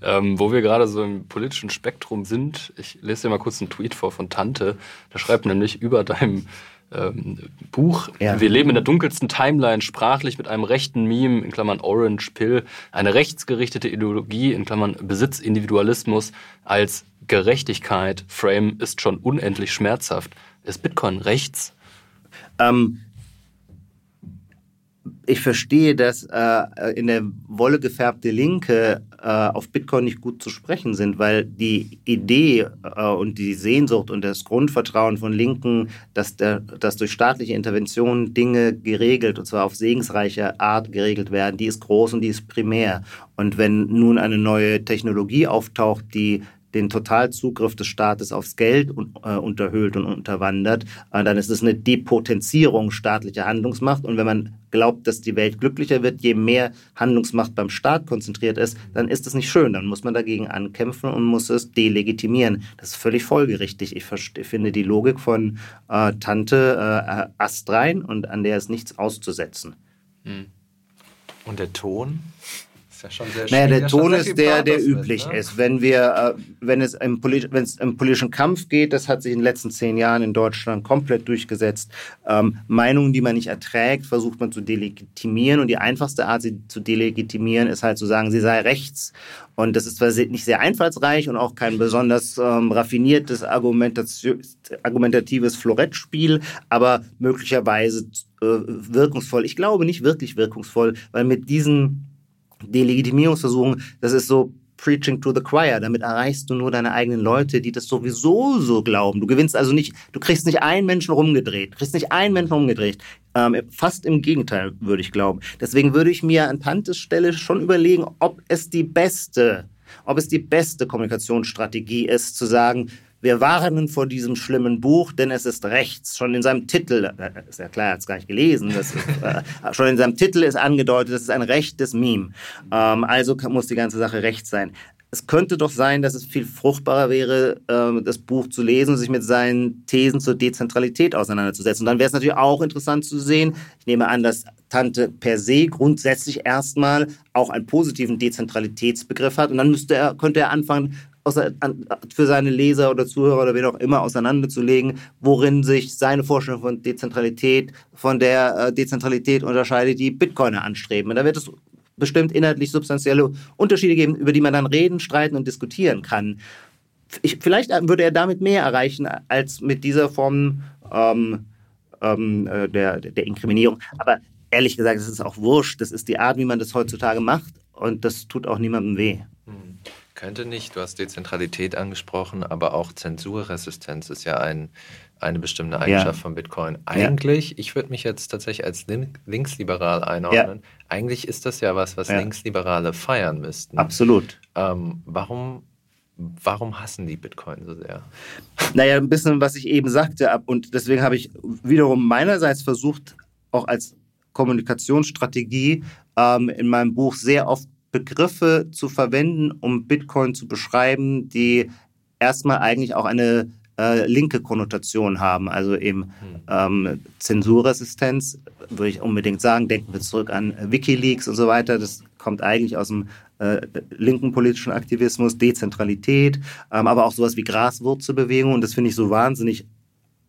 Ähm, wo wir gerade so im politischen Spektrum sind, ich lese dir mal kurz einen Tweet vor von Tante. Der schreibt nämlich über deinem ähm, Buch. Ja. Wir leben in der dunkelsten Timeline, sprachlich mit einem rechten Meme, in Klammern Orange Pill, eine rechtsgerichtete Ideologie, in Klammern Besitzindividualismus als Gerechtigkeit, Frame ist schon unendlich schmerzhaft. Ist Bitcoin rechts? Ähm, ich verstehe, dass äh, in der Wolle gefärbte Linke auf Bitcoin nicht gut zu sprechen sind, weil die Idee äh, und die Sehnsucht und das Grundvertrauen von Linken, dass, der, dass durch staatliche Interventionen Dinge geregelt, und zwar auf segensreiche Art geregelt werden, die ist groß und die ist primär. Und wenn nun eine neue Technologie auftaucht, die den Totalzugriff des Staates aufs Geld äh, unterhöhlt und unterwandert, äh, dann ist es eine Depotenzierung staatlicher Handlungsmacht. Und wenn man glaubt, dass die Welt glücklicher wird, je mehr Handlungsmacht beim Staat konzentriert ist, dann ist es nicht schön. Dann muss man dagegen ankämpfen und muss es delegitimieren. Das ist völlig folgerichtig. Ich finde die Logik von äh, Tante äh, astrein und an der ist nichts auszusetzen. Und der Ton? Ist ja schon sehr naja, der Ton ist der, der üblich wird, ne? ist. Wenn wir, äh, wenn es im, wenn es im politischen Kampf geht, das hat sich in den letzten zehn Jahren in Deutschland komplett durchgesetzt. Ähm, Meinungen, die man nicht erträgt, versucht man zu delegitimieren. Und die einfachste Art, sie zu delegitimieren, ist halt zu sagen, sie sei rechts. Und das ist zwar nicht sehr einfallsreich und auch kein besonders ähm, raffiniertes argumentatives Florettspiel, aber möglicherweise äh, wirkungsvoll. Ich glaube nicht wirklich wirkungsvoll, weil mit diesen Delegitimierungsversuchen, das ist so Preaching to the Choir. Damit erreichst du nur deine eigenen Leute, die das sowieso so glauben. Du gewinnst also nicht, du kriegst nicht einen Menschen rumgedreht, kriegst nicht einen Menschen rumgedreht. Ähm, fast im Gegenteil, würde ich glauben. Deswegen würde ich mir an Tantes Stelle schon überlegen, ob es die beste, ob es die beste Kommunikationsstrategie ist, zu sagen, wir warnen vor diesem schlimmen Buch, denn es ist rechts. Schon in seinem Titel, äh, ist ja klar, er hat es gar nicht gelesen, ist, äh, schon in seinem Titel ist angedeutet, das ist ein rechtes Meme. Ähm, also muss die ganze Sache rechts sein es könnte doch sein, dass es viel fruchtbarer wäre, äh, das Buch zu lesen und sich mit seinen Thesen zur Dezentralität auseinanderzusetzen. Und dann wäre es natürlich auch interessant zu sehen, ich nehme an, dass Tante per se grundsätzlich erstmal auch einen positiven Dezentralitätsbegriff hat. Und dann müsste er, könnte er anfangen, für seine Leser oder Zuhörer oder wen auch immer auseinanderzulegen, worin sich seine Vorstellung von Dezentralität von der äh, Dezentralität unterscheidet, die Bitcoiner anstreben. Und da wird es bestimmt inhaltlich substanzielle Unterschiede geben, über die man dann reden, streiten und diskutieren kann. Ich, vielleicht würde er damit mehr erreichen als mit dieser Form ähm, ähm, äh, der, der Inkriminierung. Aber ehrlich gesagt, es ist auch wurscht. Das ist die Art, wie man das heutzutage macht und das tut auch niemandem weh. Könnte nicht, du hast Dezentralität angesprochen, aber auch Zensurresistenz ist ja ein eine bestimmte Eigenschaft ja. von Bitcoin. Eigentlich, ja. ich würde mich jetzt tatsächlich als linksliberal einordnen. Ja. Eigentlich ist das ja was, was Linksliberale feiern müssten. Absolut. Ähm, warum, warum hassen die Bitcoin so sehr? Naja, ein bisschen, was ich eben sagte. Und deswegen habe ich wiederum meinerseits versucht, auch als Kommunikationsstrategie ähm, in meinem Buch sehr oft Begriffe zu verwenden, um Bitcoin zu beschreiben, die erstmal eigentlich auch eine äh, linke Konnotation haben. Also eben hm. ähm, Zensurresistenz, würde ich unbedingt sagen. Denken wir zurück an Wikileaks und so weiter. Das kommt eigentlich aus dem äh, linken politischen Aktivismus, Dezentralität, ähm, aber auch sowas wie Graswurzelbewegung. Und das finde ich so wahnsinnig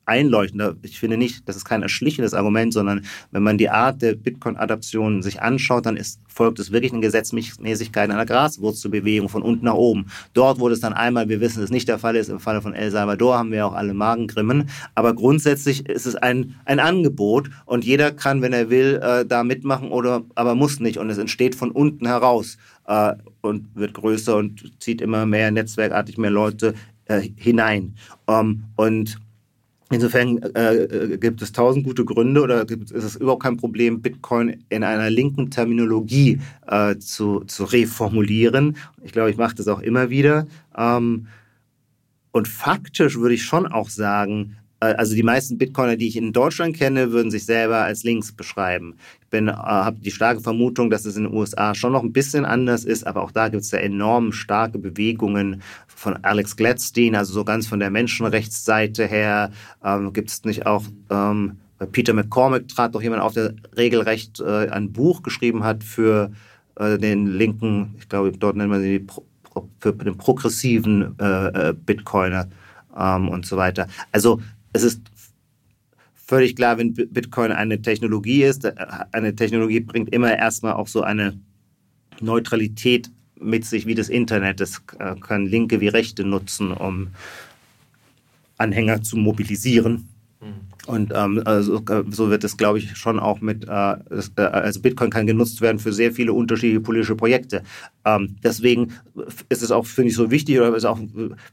einleuchtender. Ich finde nicht, das ist kein erschlichendes Argument, sondern wenn man die Art der Bitcoin-Adaption sich anschaut, dann ist, folgt es wirklich eine Gesetzmäßigkeit einer Graswurzelbewegung von unten nach oben. Dort wurde es dann einmal, wir wissen, es nicht der Fall ist, im Falle von El Salvador haben wir auch alle Magengrimmen, aber grundsätzlich ist es ein, ein Angebot und jeder kann, wenn er will, äh, da mitmachen oder aber muss nicht und es entsteht von unten heraus äh, und wird größer und zieht immer mehr netzwerkartig mehr Leute äh, hinein. Um, und Insofern äh, äh, gibt es tausend gute Gründe oder gibt, ist es überhaupt kein Problem, Bitcoin in einer linken Terminologie äh, zu, zu reformulieren. Ich glaube, ich mache das auch immer wieder. Ähm, und faktisch würde ich schon auch sagen, also die meisten Bitcoiner, die ich in Deutschland kenne, würden sich selber als links beschreiben. Ich äh, habe die starke Vermutung, dass es in den USA schon noch ein bisschen anders ist, aber auch da gibt es ja enorm starke Bewegungen von Alex Gladstein, also so ganz von der Menschenrechtsseite her. Ähm, gibt es nicht auch ähm, Peter McCormick trat doch jemand auf, der regelrecht äh, ein Buch geschrieben hat für äh, den linken, ich glaube, dort nennt man sie Pro, für den progressiven äh, äh, Bitcoiner ähm, und so weiter. Also es ist völlig klar, wenn Bitcoin eine Technologie ist, äh, eine Technologie bringt immer erstmal auch so eine Neutralität mit sich wie das Internet. Das äh, können Linke wie Rechte nutzen, um Anhänger zu mobilisieren. Und ähm, also, äh, so wird es, glaube ich, schon auch mit, äh, also Bitcoin kann genutzt werden für sehr viele unterschiedliche politische Projekte. Ähm, deswegen ist es auch, finde ich, so wichtig, oder ist auch,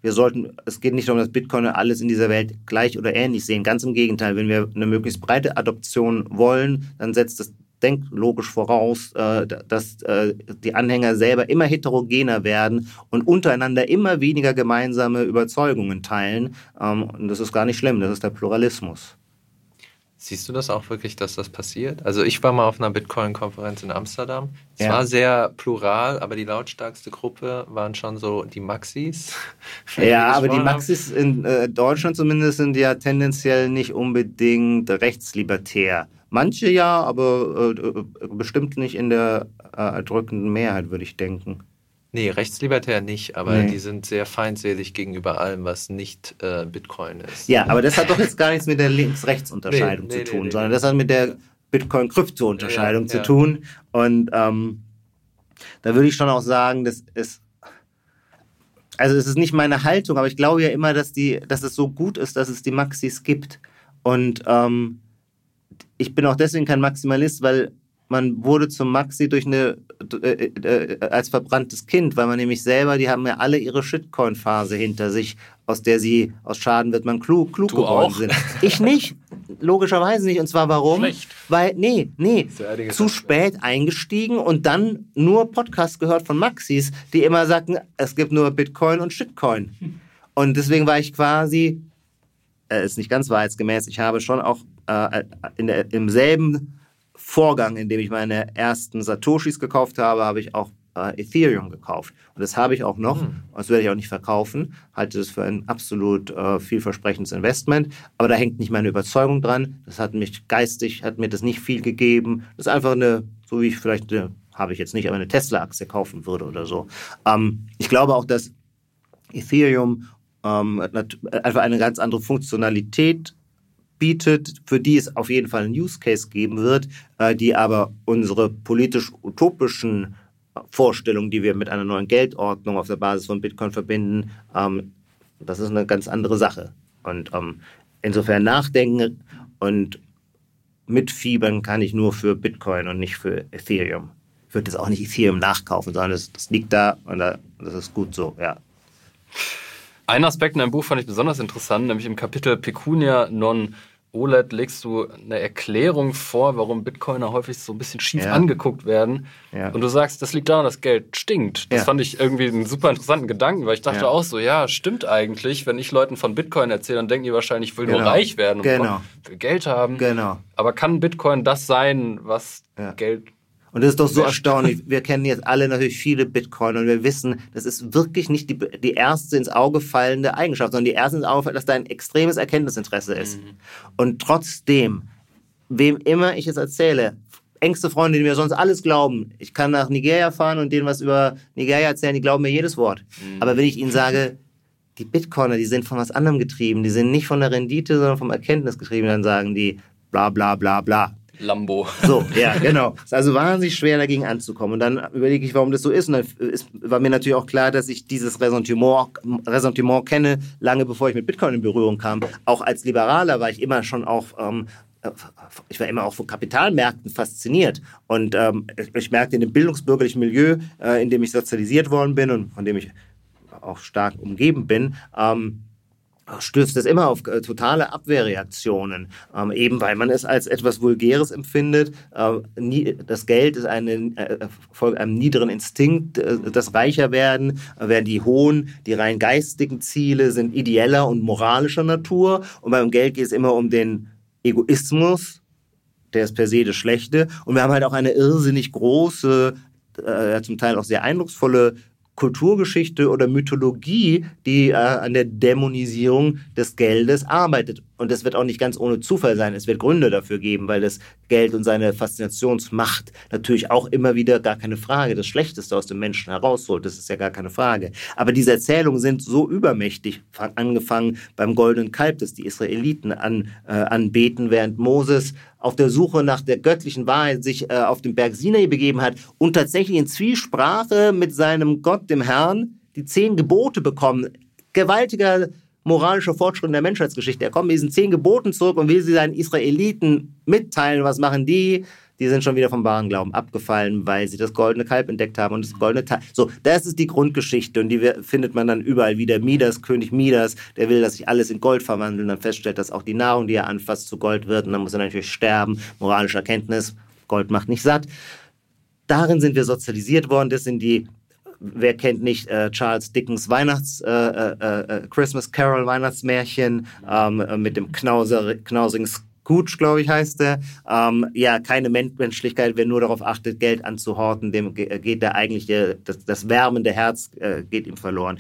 wir sollten, es geht nicht darum, dass Bitcoin alles in dieser Welt gleich oder ähnlich sehen. Ganz im Gegenteil, wenn wir eine möglichst breite Adoption wollen, dann setzt das denkt logisch voraus, äh, dass die Anhänger selber immer heterogener werden und untereinander immer weniger gemeinsame Überzeugungen teilen. Ähm, und das ist gar nicht schlimm, das ist der Pluralismus. Siehst du das auch wirklich, dass das passiert? Also ich war mal auf einer Bitcoin-Konferenz in Amsterdam. Es ja. war sehr plural, aber die lautstarkste Gruppe waren schon so die Maxis. Ja, aber die Maxis in äh, Deutschland zumindest sind ja tendenziell nicht unbedingt rechtslibertär. Manche ja, aber äh, äh, bestimmt nicht in der äh, erdrückenden Mehrheit, würde ich denken. Nee, rechtslibertär nicht, aber nee. die sind sehr feinselig gegenüber allem, was nicht äh, Bitcoin ist. Ja, aber das hat doch jetzt gar nichts mit der Links-Rechts-Unterscheidung nee, nee, zu tun, sondern das hat mit der Bitcoin-Krypto-Unterscheidung ja, zu ja. tun. Und ähm, da würde ich schon auch sagen, das ist also es ist nicht meine Haltung, aber ich glaube ja immer, dass die, dass es so gut ist, dass es die Maxis gibt. Und ähm, ich bin auch deswegen kein Maximalist, weil man wurde zum Maxi durch eine äh, äh, als verbranntes Kind, weil man nämlich selber, die haben ja alle ihre Shitcoin-Phase hinter sich, aus der sie aus Schaden wird man klug, klug du geworden auch? sind. Ich nicht. logischerweise nicht. Und zwar warum? Schlecht. Weil, nee, nee, zu spät eingestiegen und dann nur Podcasts gehört von Maxis, die immer sagten, es gibt nur Bitcoin und Shitcoin. Und deswegen war ich quasi, äh, ist nicht ganz wahrheitsgemäß, ich habe schon auch äh, in der, im selben Vorgang, in dem ich meine ersten Satoshis gekauft habe, habe ich auch äh, Ethereum gekauft. Und das habe ich auch noch. Mhm. Das werde ich auch nicht verkaufen. Halte das für ein absolut äh, vielversprechendes Investment. Aber da hängt nicht meine Überzeugung dran. Das hat mich geistig, hat mir das nicht viel gegeben. Das ist einfach eine, so wie ich vielleicht eine, habe ich jetzt nicht, aber eine Tesla-Aktie kaufen würde oder so. Ähm, ich glaube auch, dass Ethereum ähm, einfach eine ganz andere Funktionalität bietet, für die es auf jeden Fall einen Use Case geben wird, äh, die aber unsere politisch utopischen Vorstellungen, die wir mit einer neuen Geldordnung auf der Basis von Bitcoin verbinden, ähm, das ist eine ganz andere Sache. Und ähm, insofern nachdenken und mitfiebern kann ich nur für Bitcoin und nicht für Ethereum. Ich würde jetzt auch nicht Ethereum nachkaufen, sondern das, das liegt da und das ist gut so, ja. Ein Aspekt in deinem Buch fand ich besonders interessant, nämlich im Kapitel Pecunia non OLED legst du eine Erklärung vor, warum Bitcoiner häufig so ein bisschen schief ja. angeguckt werden. Ja. Und du sagst, das liegt daran, dass Geld stinkt. Das ja. fand ich irgendwie einen super interessanten Gedanken, weil ich dachte auch so, ja, stimmt eigentlich. Wenn ich Leuten von Bitcoin erzähle, dann denken die wahrscheinlich, ich will genau. nur reich werden und genau. will Geld haben. Genau. Aber kann Bitcoin das sein, was Geld und das ist doch so erstaunlich. Wir kennen jetzt alle natürlich viele Bitcoin und wir wissen, das ist wirklich nicht die, die erste ins Auge fallende Eigenschaft, sondern die erste ins Auge fällt, dass da ein extremes Erkenntnisinteresse ist. Mhm. Und trotzdem, wem immer ich es erzähle, engste Freunde, die mir sonst alles glauben, ich kann nach Nigeria fahren und denen was über Nigeria erzählen, die glauben mir jedes Wort. Mhm. Aber wenn ich ihnen sage, die Bitcoiner, die sind von was anderem getrieben, die sind nicht von der Rendite, sondern vom Erkenntnis getrieben, dann sagen die bla bla bla bla. Lambo. So, ja, genau. Ist also wahnsinnig schwer, dagegen anzukommen. Und dann überlege ich, warum das so ist. Und dann ist, war mir natürlich auch klar, dass ich dieses Ressentiment, Ressentiment kenne, lange bevor ich mit Bitcoin in Berührung kam. Auch als Liberaler war ich immer schon auch ähm, ich war immer auch von Kapitalmärkten fasziniert. Und ähm, ich merkte in dem bildungsbürgerlichen Milieu, äh, in dem ich sozialisiert worden bin und von dem ich auch stark umgeben bin, ähm, stößt es immer auf äh, totale Abwehrreaktionen, ähm, eben weil man es als etwas Vulgäres empfindet. Äh, nie, das Geld ist eine, äh, folgt einem niederen Instinkt, äh, das reicher werden, während die hohen, die rein geistigen Ziele sind ideeller und moralischer Natur. Und beim Geld geht es immer um den Egoismus, der ist per se das Schlechte. Und wir haben halt auch eine irrsinnig große, äh, zum Teil auch sehr eindrucksvolle Kulturgeschichte oder Mythologie, die äh, an der Dämonisierung des Geldes arbeitet. Und das wird auch nicht ganz ohne Zufall sein. Es wird Gründe dafür geben, weil das Geld und seine Faszinationsmacht natürlich auch immer wieder gar keine Frage das Schlechteste aus dem Menschen herausholt. Das ist ja gar keine Frage. Aber diese Erzählungen sind so übermächtig, angefangen beim goldenen Kalb, das die Israeliten an, äh, anbeten, während Moses auf der Suche nach der göttlichen Wahrheit sich äh, auf den Berg Sinai begeben hat und tatsächlich in Zwiesprache mit seinem Gott, dem Herrn, die zehn Gebote bekommen. Gewaltiger moralischer Fortschritt in der Menschheitsgeschichte. Er kommt mit diesen zehn Geboten zurück und will sie seinen Israeliten mitteilen. Was machen die? Die sind schon wieder vom wahren Glauben abgefallen, weil sie das goldene Kalb entdeckt haben und das goldene Tal. So, das ist die Grundgeschichte und die findet man dann überall wieder. Midas, König Midas, der will, dass sich alles in Gold verwandelt und dann feststellt, dass auch die Nahrung, die er anfasst, zu Gold wird und dann muss er natürlich sterben. Moralische Erkenntnis, Gold macht nicht satt. Darin sind wir sozialisiert worden. Das sind die wer kennt nicht äh, Charles Dickens Weihnachts äh, äh, äh Christmas Carol Weihnachtsmärchen ähm, äh, mit dem Knauser, knausigen Scooch, glaube ich, heißt der. Ähm, ja, keine Menschlichkeit, wer nur darauf achtet, Geld anzuhorten, dem geht der eigentliche, das, das wärmende Herz äh, geht ihm verloren.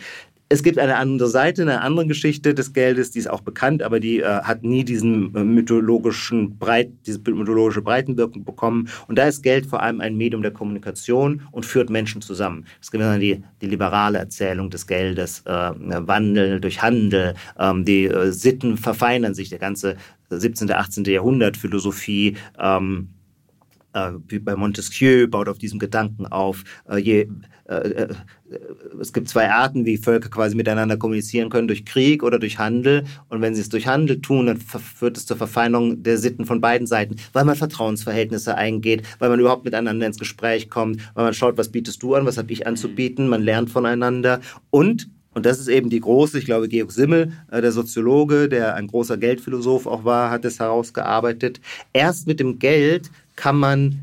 Es gibt eine andere Seite, eine andere Geschichte des Geldes, die ist auch bekannt, aber die äh, hat nie diesen äh, mythologischen Breit, diese mythologische Breitenwirkung bekommen. Und da ist Geld vor allem ein Medium der Kommunikation und führt Menschen zusammen. Es gibt dann die, die liberale Erzählung des Geldes, äh, Wandel durch Handel, ähm, die äh, Sitten verfeinern sich, der ganze 17., 18. Jahrhundert Philosophie. Ähm, äh, wie bei Montesquieu, baut auf diesem Gedanken auf. Äh, je, äh, äh, es gibt zwei Arten, wie Völker quasi miteinander kommunizieren können, durch Krieg oder durch Handel. Und wenn sie es durch Handel tun, dann führt es zur Verfeinerung der Sitten von beiden Seiten, weil man Vertrauensverhältnisse eingeht, weil man überhaupt miteinander ins Gespräch kommt, weil man schaut, was bietest du an, was habe ich anzubieten, man lernt voneinander und Und das ist eben die große, ich glaube, Georg Simmel, äh, der Soziologe, der ein großer Geldphilosoph auch war, hat es herausgearbeitet. Erst mit dem Geld kann man,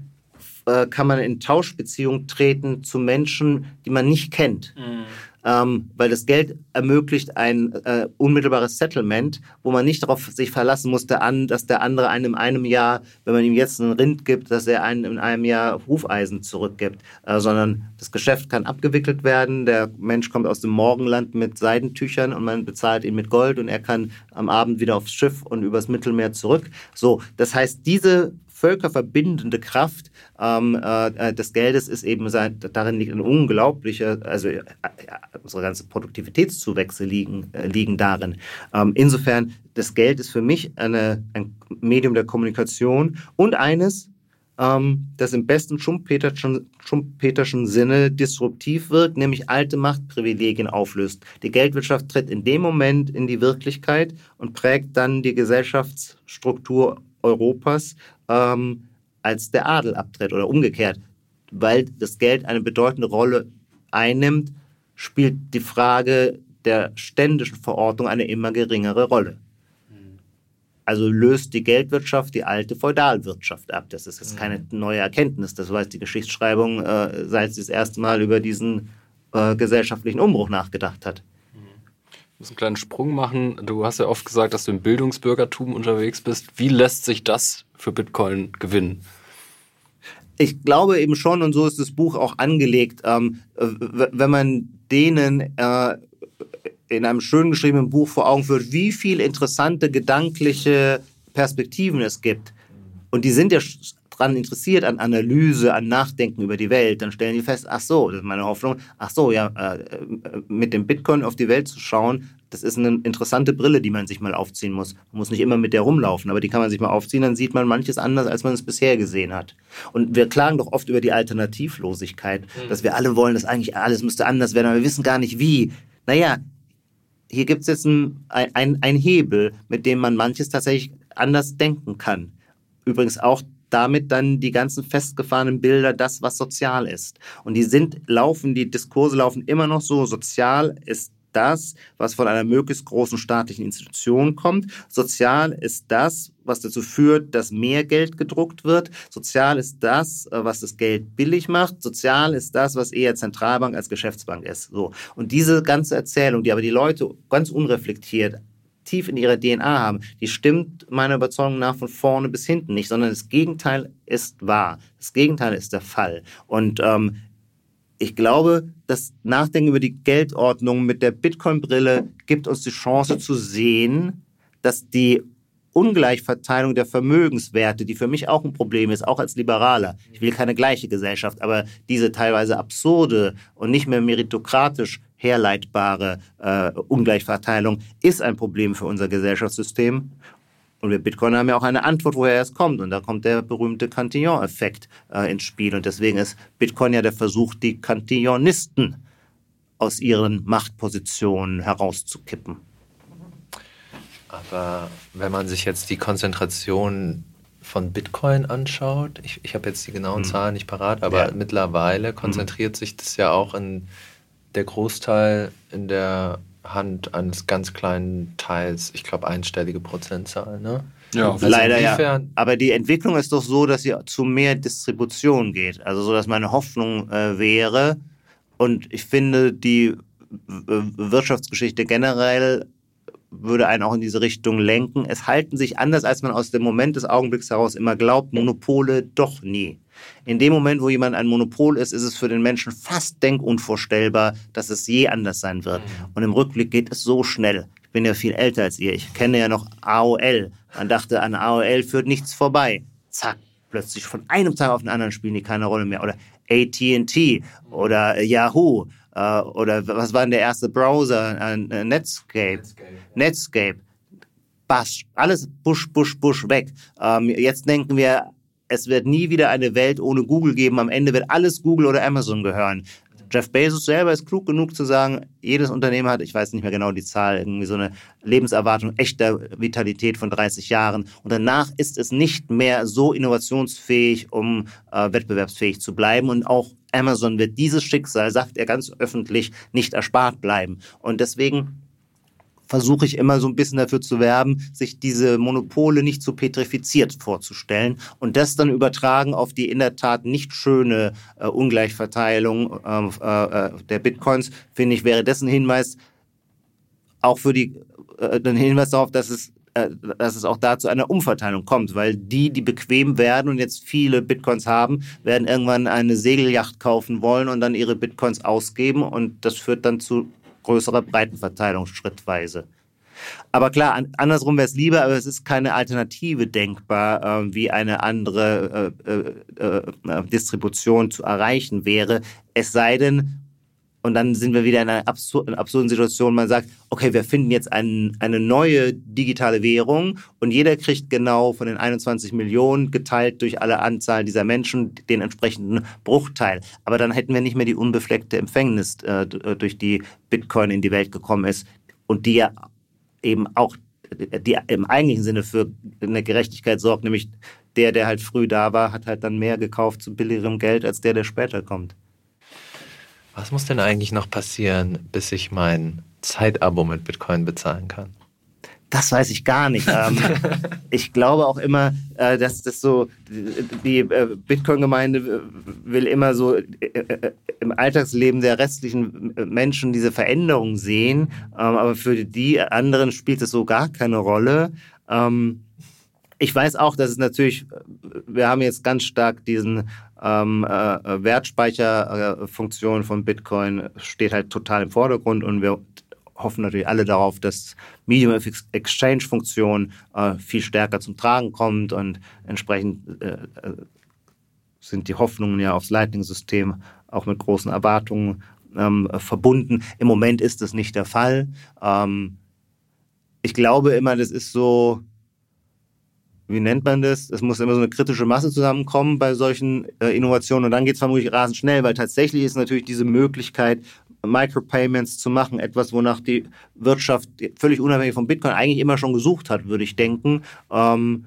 äh, kann man in Tauschbeziehung treten zu Menschen, die man nicht kennt. Mhm ähm, weil das Geld ermöglicht ein äh, unmittelbares Settlement, wo man nicht darauf sich verlassen muss, der an, dass der andere einem in einem Jahr, wenn man ihm jetzt einen Rind gibt, dass er einem in einem Jahr Hufeisen zurückgibt, äh, sondern das Geschäft kann abgewickelt werden. Der Mensch kommt aus dem Morgenland mit Seidentüchern und man bezahlt ihn mit Gold und er kann am Abend wieder aufs Schiff und übers Mittelmeer zurück. So, das heißt, diese völkerverbindende Kraft ähm, äh, des Geldes ist eben, darin liegt ein unglaublicher, also äh, unsere ganzen Produktivitätszuwächse liegen, äh, liegen darin. Ähm, insofern, das Geld ist für mich eine, ein Medium der Kommunikation und eines, ähm, das im besten Schumpeterschen, Schumpeterschen Sinne disruptiv wirkt, nämlich alte Machtprivilegien auflöst. Die Geldwirtschaft tritt in dem Moment in die Wirklichkeit und prägt dann die Gesellschaftsstruktur Europas ähm, als der Adel abtritt oder umgekehrt. Weil das Geld eine bedeutende Rolle einnimmt, spielt die Frage der ständischen Verordnung eine immer geringere Rolle. Also löst die Geldwirtschaft die alte Feudalwirtschaft ab. Das ist jetzt keine mhm. neue Erkenntnis. Das weiß die Geschichtsschreibung, äh, seit sie das erste Mal über diesen äh, gesellschaftlichen Umbruch nachgedacht hat muss einen kleinen Sprung machen. Du hast ja oft gesagt, dass du im Bildungsbürgertum unterwegs bist. Wie lässt sich das für Bitcoin gewinnen? Ich glaube eben schon, und so ist das Buch auch angelegt, ähm, wenn man denen äh, in einem schön geschriebenen Buch vor Augen führt, wie viele interessante gedankliche Perspektiven es gibt. Und die sind ja daran interessiert, an Analyse, an Nachdenken über die Welt, dann stellen die fest, ach so, das ist meine Hoffnung, ach so, ja, äh, mit dem Bitcoin auf die Welt zu schauen, das ist eine interessante Brille, die man sich mal aufziehen muss. Man muss nicht immer mit der rumlaufen, aber die kann man sich mal aufziehen, dann sieht man manches anders, als man es bisher gesehen hat. Und wir klagen doch oft über die Alternativlosigkeit, mhm. dass wir alle wollen, dass eigentlich alles müsste anders werden, aber wir wissen gar nicht wie. Naja, hier gibt es jetzt ein, ein, ein Hebel, mit dem man manches tatsächlich anders denken kann. Übrigens auch damit dann die ganzen festgefahrenen Bilder das, was sozial ist. Und die sind, laufen, die Diskurse laufen immer noch so. Sozial ist das, was von einer möglichst großen staatlichen Institution kommt. Sozial ist das, was dazu führt, dass mehr Geld gedruckt wird. Sozial ist das, was das Geld billig macht. Sozial ist das, was eher Zentralbank als Geschäftsbank ist. So. Und diese ganze Erzählung, die aber die Leute ganz unreflektiert tief in ihrer DNA haben, die stimmt meiner Überzeugung nach von vorne bis hinten nicht, sondern das Gegenteil ist wahr. Das Gegenteil ist der Fall. Und ähm, ich glaube, das Nachdenken über die Geldordnung mit der Bitcoin-Brille gibt uns die Chance zu sehen, dass die Ungleichverteilung der Vermögenswerte, die für mich auch ein Problem ist, auch als Liberaler. Ich will keine gleiche Gesellschaft, aber diese teilweise absurde und nicht mehr meritokratisch herleitbare äh, Ungleichverteilung ist ein Problem für unser Gesellschaftssystem. Und wir Bitcoin haben ja auch eine Antwort, woher es kommt. Und da kommt der berühmte Cantillon-Effekt äh, ins Spiel. Und deswegen ist Bitcoin ja der Versuch, die Cantillonisten aus ihren Machtpositionen herauszukippen. Aber wenn man sich jetzt die Konzentration von Bitcoin anschaut, ich, ich habe jetzt die genauen hm. Zahlen nicht parat, aber ja. mittlerweile konzentriert hm. sich das ja auch in der Großteil in der Hand eines ganz kleinen Teils, ich glaube einstellige Prozentzahl, ne? Ja, also leider ja. Aber die Entwicklung ist doch so, dass sie zu mehr Distribution geht. Also so, dass meine Hoffnung äh, wäre, und ich finde, die Wirtschaftsgeschichte generell würde einen auch in diese Richtung lenken. Es halten sich anders, als man aus dem Moment des Augenblicks heraus immer glaubt, Monopole doch nie. In dem Moment, wo jemand ein Monopol ist, ist es für den Menschen fast denkunvorstellbar, dass es je anders sein wird. Mhm. Und im Rückblick geht es so schnell. Ich bin ja viel älter als ihr. Ich kenne ja noch AOL. Man dachte, an AOL führt nichts vorbei. Zack, plötzlich von einem Tag auf den anderen spielen die keine Rolle mehr. Oder AT&T oder Yahoo äh, oder was war denn der erste Browser? Äh, Netscape. Netscape. Netscape. Bash, alles Busch, Busch, Busch weg. Ähm, jetzt denken wir, es wird nie wieder eine Welt ohne Google geben. Am Ende wird alles Google oder Amazon gehören. Jeff Bezos selber ist klug genug zu sagen, jedes Unternehmen hat, ich weiß nicht mehr genau die Zahl, irgendwie so eine Lebenserwartung echter Vitalität von 30 Jahren. Und danach ist es nicht mehr so innovationsfähig, um äh, wettbewerbsfähig zu bleiben. Und auch Amazon wird dieses Schicksal, sagt er ganz öffentlich, nicht erspart bleiben. Und deswegen versuche ich immer so ein bisschen dafür zu werben, sich diese Monopole nicht so petrifiziert vorzustellen und das dann übertragen auf die in der Tat nicht schöne äh, Ungleichverteilung ähm, äh, äh, der Bitcoins, finde ich, wäre dessen Hinweis auch für die, äh, den Hinweis darauf, dass es äh, dass es auch da zu einer Umverteilung kommt, weil die, die bequem werden und jetzt viele Bitcoins haben, werden irgendwann eine Segelyacht kaufen wollen und dann ihre Bitcoins ausgeben und das führt dann zu größere Breitenverteilung schrittweise. Aber klar, andersrum wäre es lieber, aber es ist keine Alternative denkbar, äh, wie eine andere äh, äh, äh, Distribution zu erreichen wäre. Es sei denn, und dann sind wir wieder in einer absur absurden Situation. Man sagt, okay, wir finden jetzt ein, eine neue digitale Währung und jeder kriegt genau von den 21 Millionen geteilt durch alle Anzahl dieser Menschen den entsprechenden Bruchteil. Aber dann hätten wir nicht mehr die unbefleckte Empfängnis, äh, durch die Bitcoin in die Welt gekommen ist und die ja eben auch die im eigentlichen Sinne für eine Gerechtigkeit sorgt, nämlich der, der halt früh da war, hat halt dann mehr gekauft zu billigerem Geld als der, der später kommt. Was muss denn eigentlich noch passieren, bis ich mein Zeitabo mit Bitcoin bezahlen kann? Das weiß ich gar nicht. Ähm, ich glaube auch immer, äh, dass das so, die äh, Bitcoin-Gemeinde will immer so äh, im Alltagsleben der restlichen Menschen diese Veränderung sehen. Ähm, aber für die anderen spielt es so gar keine Rolle. Ähm, ich weiß auch, dass es natürlich, wir haben jetzt ganz stark diesen ähm, äh, Wertspeicherfunktion von Bitcoin steht halt total im Vordergrund und wir hoffen natürlich alle darauf, dass Medium Exchange Funktion äh, viel stärker zum Tragen kommt und entsprechend äh, äh, sind die Hoffnungen ja aufs Lightning-System auch mit großen Erwartungen ähm, verbunden. Im Moment ist das nicht der Fall. Ähm, ich glaube immer, das ist so, wie nennt man das? Es muss immer so eine kritische Masse zusammenkommen bei solchen äh, Innovationen und dann geht es vermutlich rasend schnell, weil tatsächlich ist natürlich diese Möglichkeit, Micropayments zu machen, etwas, wonach die Wirtschaft völlig unabhängig von Bitcoin eigentlich immer schon gesucht hat, würde ich denken. Ähm,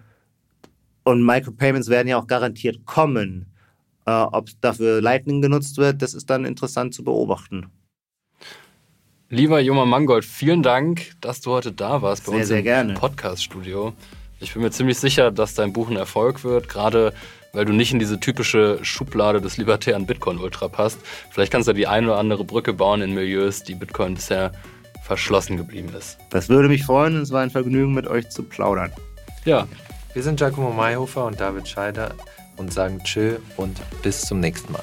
und Micropayments werden ja auch garantiert kommen. Äh, Ob dafür Lightning genutzt wird, das ist dann interessant zu beobachten. Lieber Joma Mangold, vielen Dank, dass du heute da warst bei sehr, uns im Podcast-Studio. Ich bin mir ziemlich sicher, dass dein Buch ein Erfolg wird, gerade weil du nicht in diese typische Schublade des libertären Bitcoin-Ultra passt. Vielleicht kannst du die eine oder andere Brücke bauen in Milieus, die Bitcoin bisher verschlossen geblieben ist. Das würde mich freuen und es war ein Vergnügen, mit euch zu plaudern. Ja. Wir sind Giacomo Mayhofer und David Scheider und sagen Tschö und bis zum nächsten Mal.